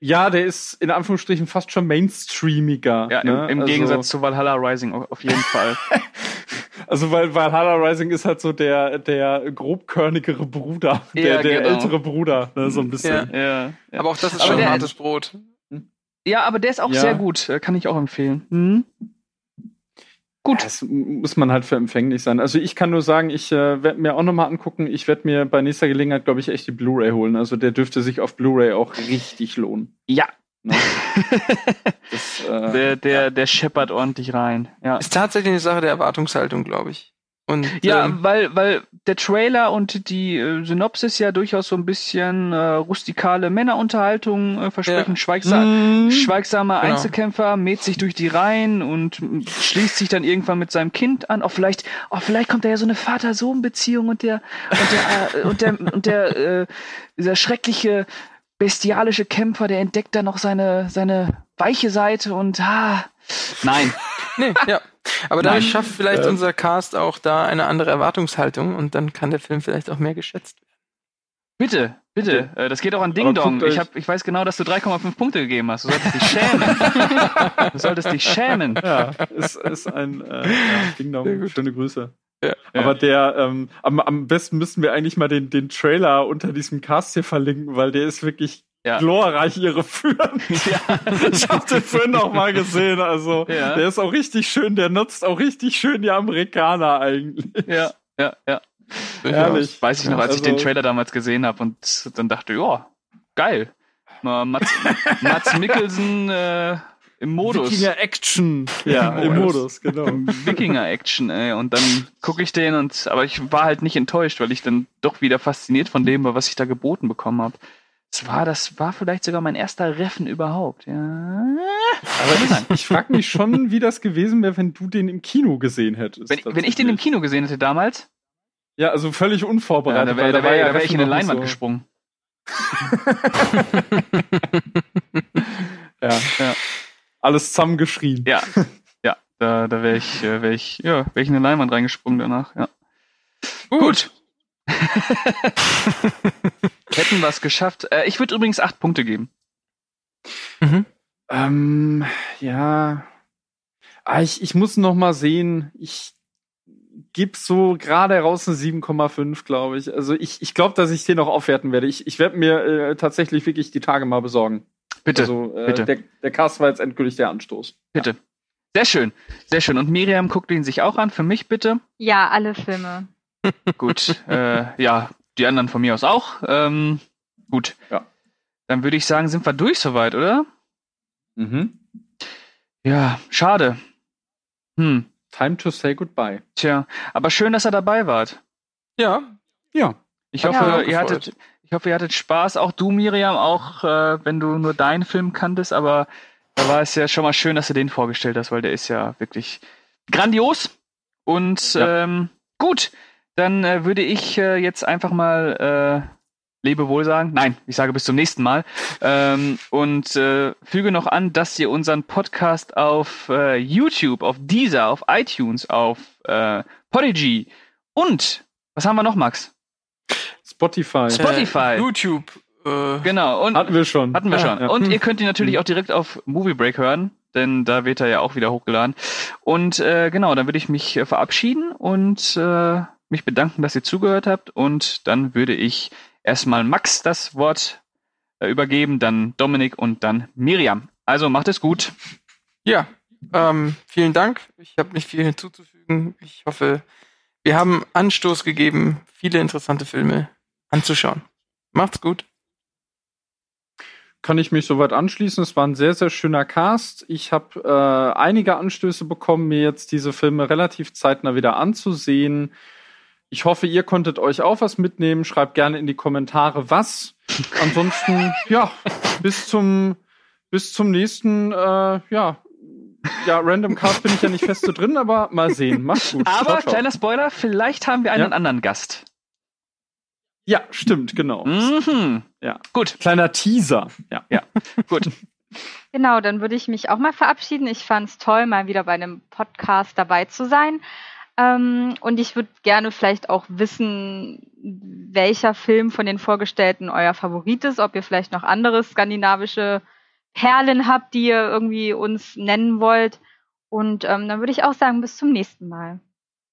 Ja, der ist in Anführungsstrichen fast schon mainstreamiger. Ja, ne? im, im also, Gegensatz zu Valhalla Rising au- auf jeden Fall. Also, weil Valhalla Rising ist halt so der, der grobkörnigere Bruder, der, Ja, der genau. ältere Bruder, ne, so ein bisschen. ja, ja. Aber auch das ist Aber schon der- hartes Brot. Ja, aber der ist auch Ja. sehr gut. äh, Kann ich auch empfehlen. Mhm. Gut. Das muss man halt für empfänglich sein. Also ich kann nur sagen, ich äh, werde mir auch nochmal angucken. Ich werde mir bei nächster Gelegenheit, glaube ich, echt die Blu-ray holen. Also der dürfte sich auf Blu-ray auch richtig lohnen. Ja, Ne? das, äh, Der, der, der scheppert ordentlich rein. Ja. Ist tatsächlich eine Sache der Erwartungshaltung, glaube ich. Und Ja, ähm, weil, weil der Trailer und die äh, Synopsis ja durchaus so ein bisschen äh, rustikale Männerunterhaltung äh, versprechen. Ja. Schweigsa Mhm. Schweigsamer Genau. Einzelkämpfer mäht sich durch die Reihen und schließt sich dann irgendwann mit seinem Kind an. Oh, vielleicht, oh, vielleicht kommt da ja so eine Vater-Sohn-Beziehung und der und der äh, und der und der äh, dieser schreckliche bestialische Kämpfer, der entdeckt dann noch seine seine weiche Seite und ah, nein. nee, ja. Aber dadurch schafft vielleicht Äh. unser Cast auch da eine andere Erwartungshaltung und dann kann der Film vielleicht auch mehr geschätzt werden. Bitte, bitte. Äh, das geht auch an Ding Dong. Ich, hab, ich weiß genau, dass du 3,5 Punkte gegeben hast. Du solltest dich schämen. du solltest dich schämen. ja, ist, ist ein äh, ja, Ding Dong. Schöne Grüße. Ja. Aber der, ähm, am, am besten müssten wir eigentlich mal den, den Trailer unter diesem Cast hier verlinken, weil der ist wirklich Ja. glorreich irreführend. Ich habe den vorhin auch mal gesehen. Also Ja. der ist auch richtig schön, der nutzt auch richtig schön die Amerikaner eigentlich. Ja, ja, ja. Herrlich. Weiß ich noch, als ich Also- den Trailer damals gesehen habe und dann dachte, ja, geil. Mal Mats, Mats Mikkelsen äh, im Modus. Wikinger Action. Ja, Im Modus. Genau. Wikinger-Action, ey. Und dann gucke ich den und aber ich war halt nicht enttäuscht, weil ich dann doch wieder fasziniert von dem war, was ich da geboten bekommen habe. Das war, das war vielleicht sogar mein erster Reffen überhaupt, ja. Aber ich, ich frage mich schon, wie das gewesen wäre, wenn du den im Kino gesehen hättest. Wenn, wenn ich den im. Kino gesehen hätte damals, Ja, also völlig ja, unvorbereitet. da wäre da wär, ja da wär ich in eine Leinwand so- gesprungen. Ja. Ja. Alles zusammengeschrien. Ja, ja, da, da wäre ich, äh, wär ich, ja, wär ich in eine Leinwand reingesprungen danach, ja. Gut. Hätten wir es geschafft. Äh, ich würde übrigens acht Punkte geben. Ähm, ja. Ah, ich, ich muss noch mal sehen. Ich gebe so gerade raus eine 7,5, glaube ich. Also ich, ich glaube, dass ich den auch aufwerten werde. Ich, ich werde mir äh, tatsächlich wirklich die Tage mal besorgen. Bitte, Also äh, bitte. Der, der Cast war jetzt endgültig der Anstoß. bitte. Sehr schön, sehr schön. Und Miriam guckt ihn sich auch an, für mich bitte. Ja, alle Filme. Gut, äh, ja, die anderen von mir aus auch. Ähm, gut. Ja. Dann würde ich sagen, sind wir durch soweit, oder? Mhm. Ja, schade. Hm, Time to say goodbye. tja, aber schön, dass ihr dabei wart. Ja, Ja. Ich Hat hoffe, ihr hattet, ich hoffe, ihr hattet Spaß. Auch du, Miriam, auch äh, wenn du nur deinen Film kanntest. Aber da war es ja schon mal schön, dass du den vorgestellt hast, weil der ist ja wirklich grandios. Und Ja. ähm, gut, dann äh, würde ich äh, jetzt einfach mal äh, Lebewohl sagen. Nein, ich sage bis zum nächsten Mal. Ähm, und äh, füge noch an, dass ihr unseren Podcast auf äh, YouTube, auf Deezer, auf iTunes, auf äh, Podigy und was haben wir noch, Max? Spotify. Spotify. Äh, YouTube. Äh, Genau, und Hatten wir schon. hatten wir Ja, schon. ja. Und Hm. ihr könnt ihn natürlich auch direkt auf Movie Break hören, denn da wird er ja auch wieder hochgeladen. Und äh, genau, dann würde ich mich äh, verabschieden und äh, mich bedanken, dass ihr zugehört habt. Und dann würde ich erstmal Max das Wort äh, übergeben, dann Dominik und dann Miriam. Also macht es gut. Ja, ähm, vielen Dank. Ich habe nicht viel hinzuzufügen. Ich hoffe, wir haben Anstoß gegeben, viele interessante Filme anzuschauen. Macht's gut. kann ich mich soweit anschließen. Es war ein sehr, sehr schöner Cast. Ich habe äh, einige Anstöße bekommen, mir jetzt diese Filme relativ zeitnah wieder anzusehen. Ich hoffe, ihr konntet euch auch was mitnehmen. Schreibt gerne in die Kommentare, was. Ansonsten, ja, bis zum, bis zum nächsten, äh, ja, ja, Random Cast bin ich ja nicht feste drin, aber mal sehen. Macht's gut. Aber Ciao, ciao. kleiner Spoiler, vielleicht haben wir einen Ja. anderen Gast. Ja, stimmt, genau. Mhm. Ja. Gut, Kleiner Teaser. Ja. gut. Genau, dann würde ich mich auch mal verabschieden. Ich fand es toll, mal wieder bei einem Podcast dabei zu sein. Ähm, und ich würde gerne vielleicht auch wissen, welcher Film von den vorgestellten euer Favorit ist, ob ihr vielleicht noch andere skandinavische Perlen habt, die ihr irgendwie uns nennen wollt. Und ähm, dann würde ich auch sagen, bis zum nächsten Mal.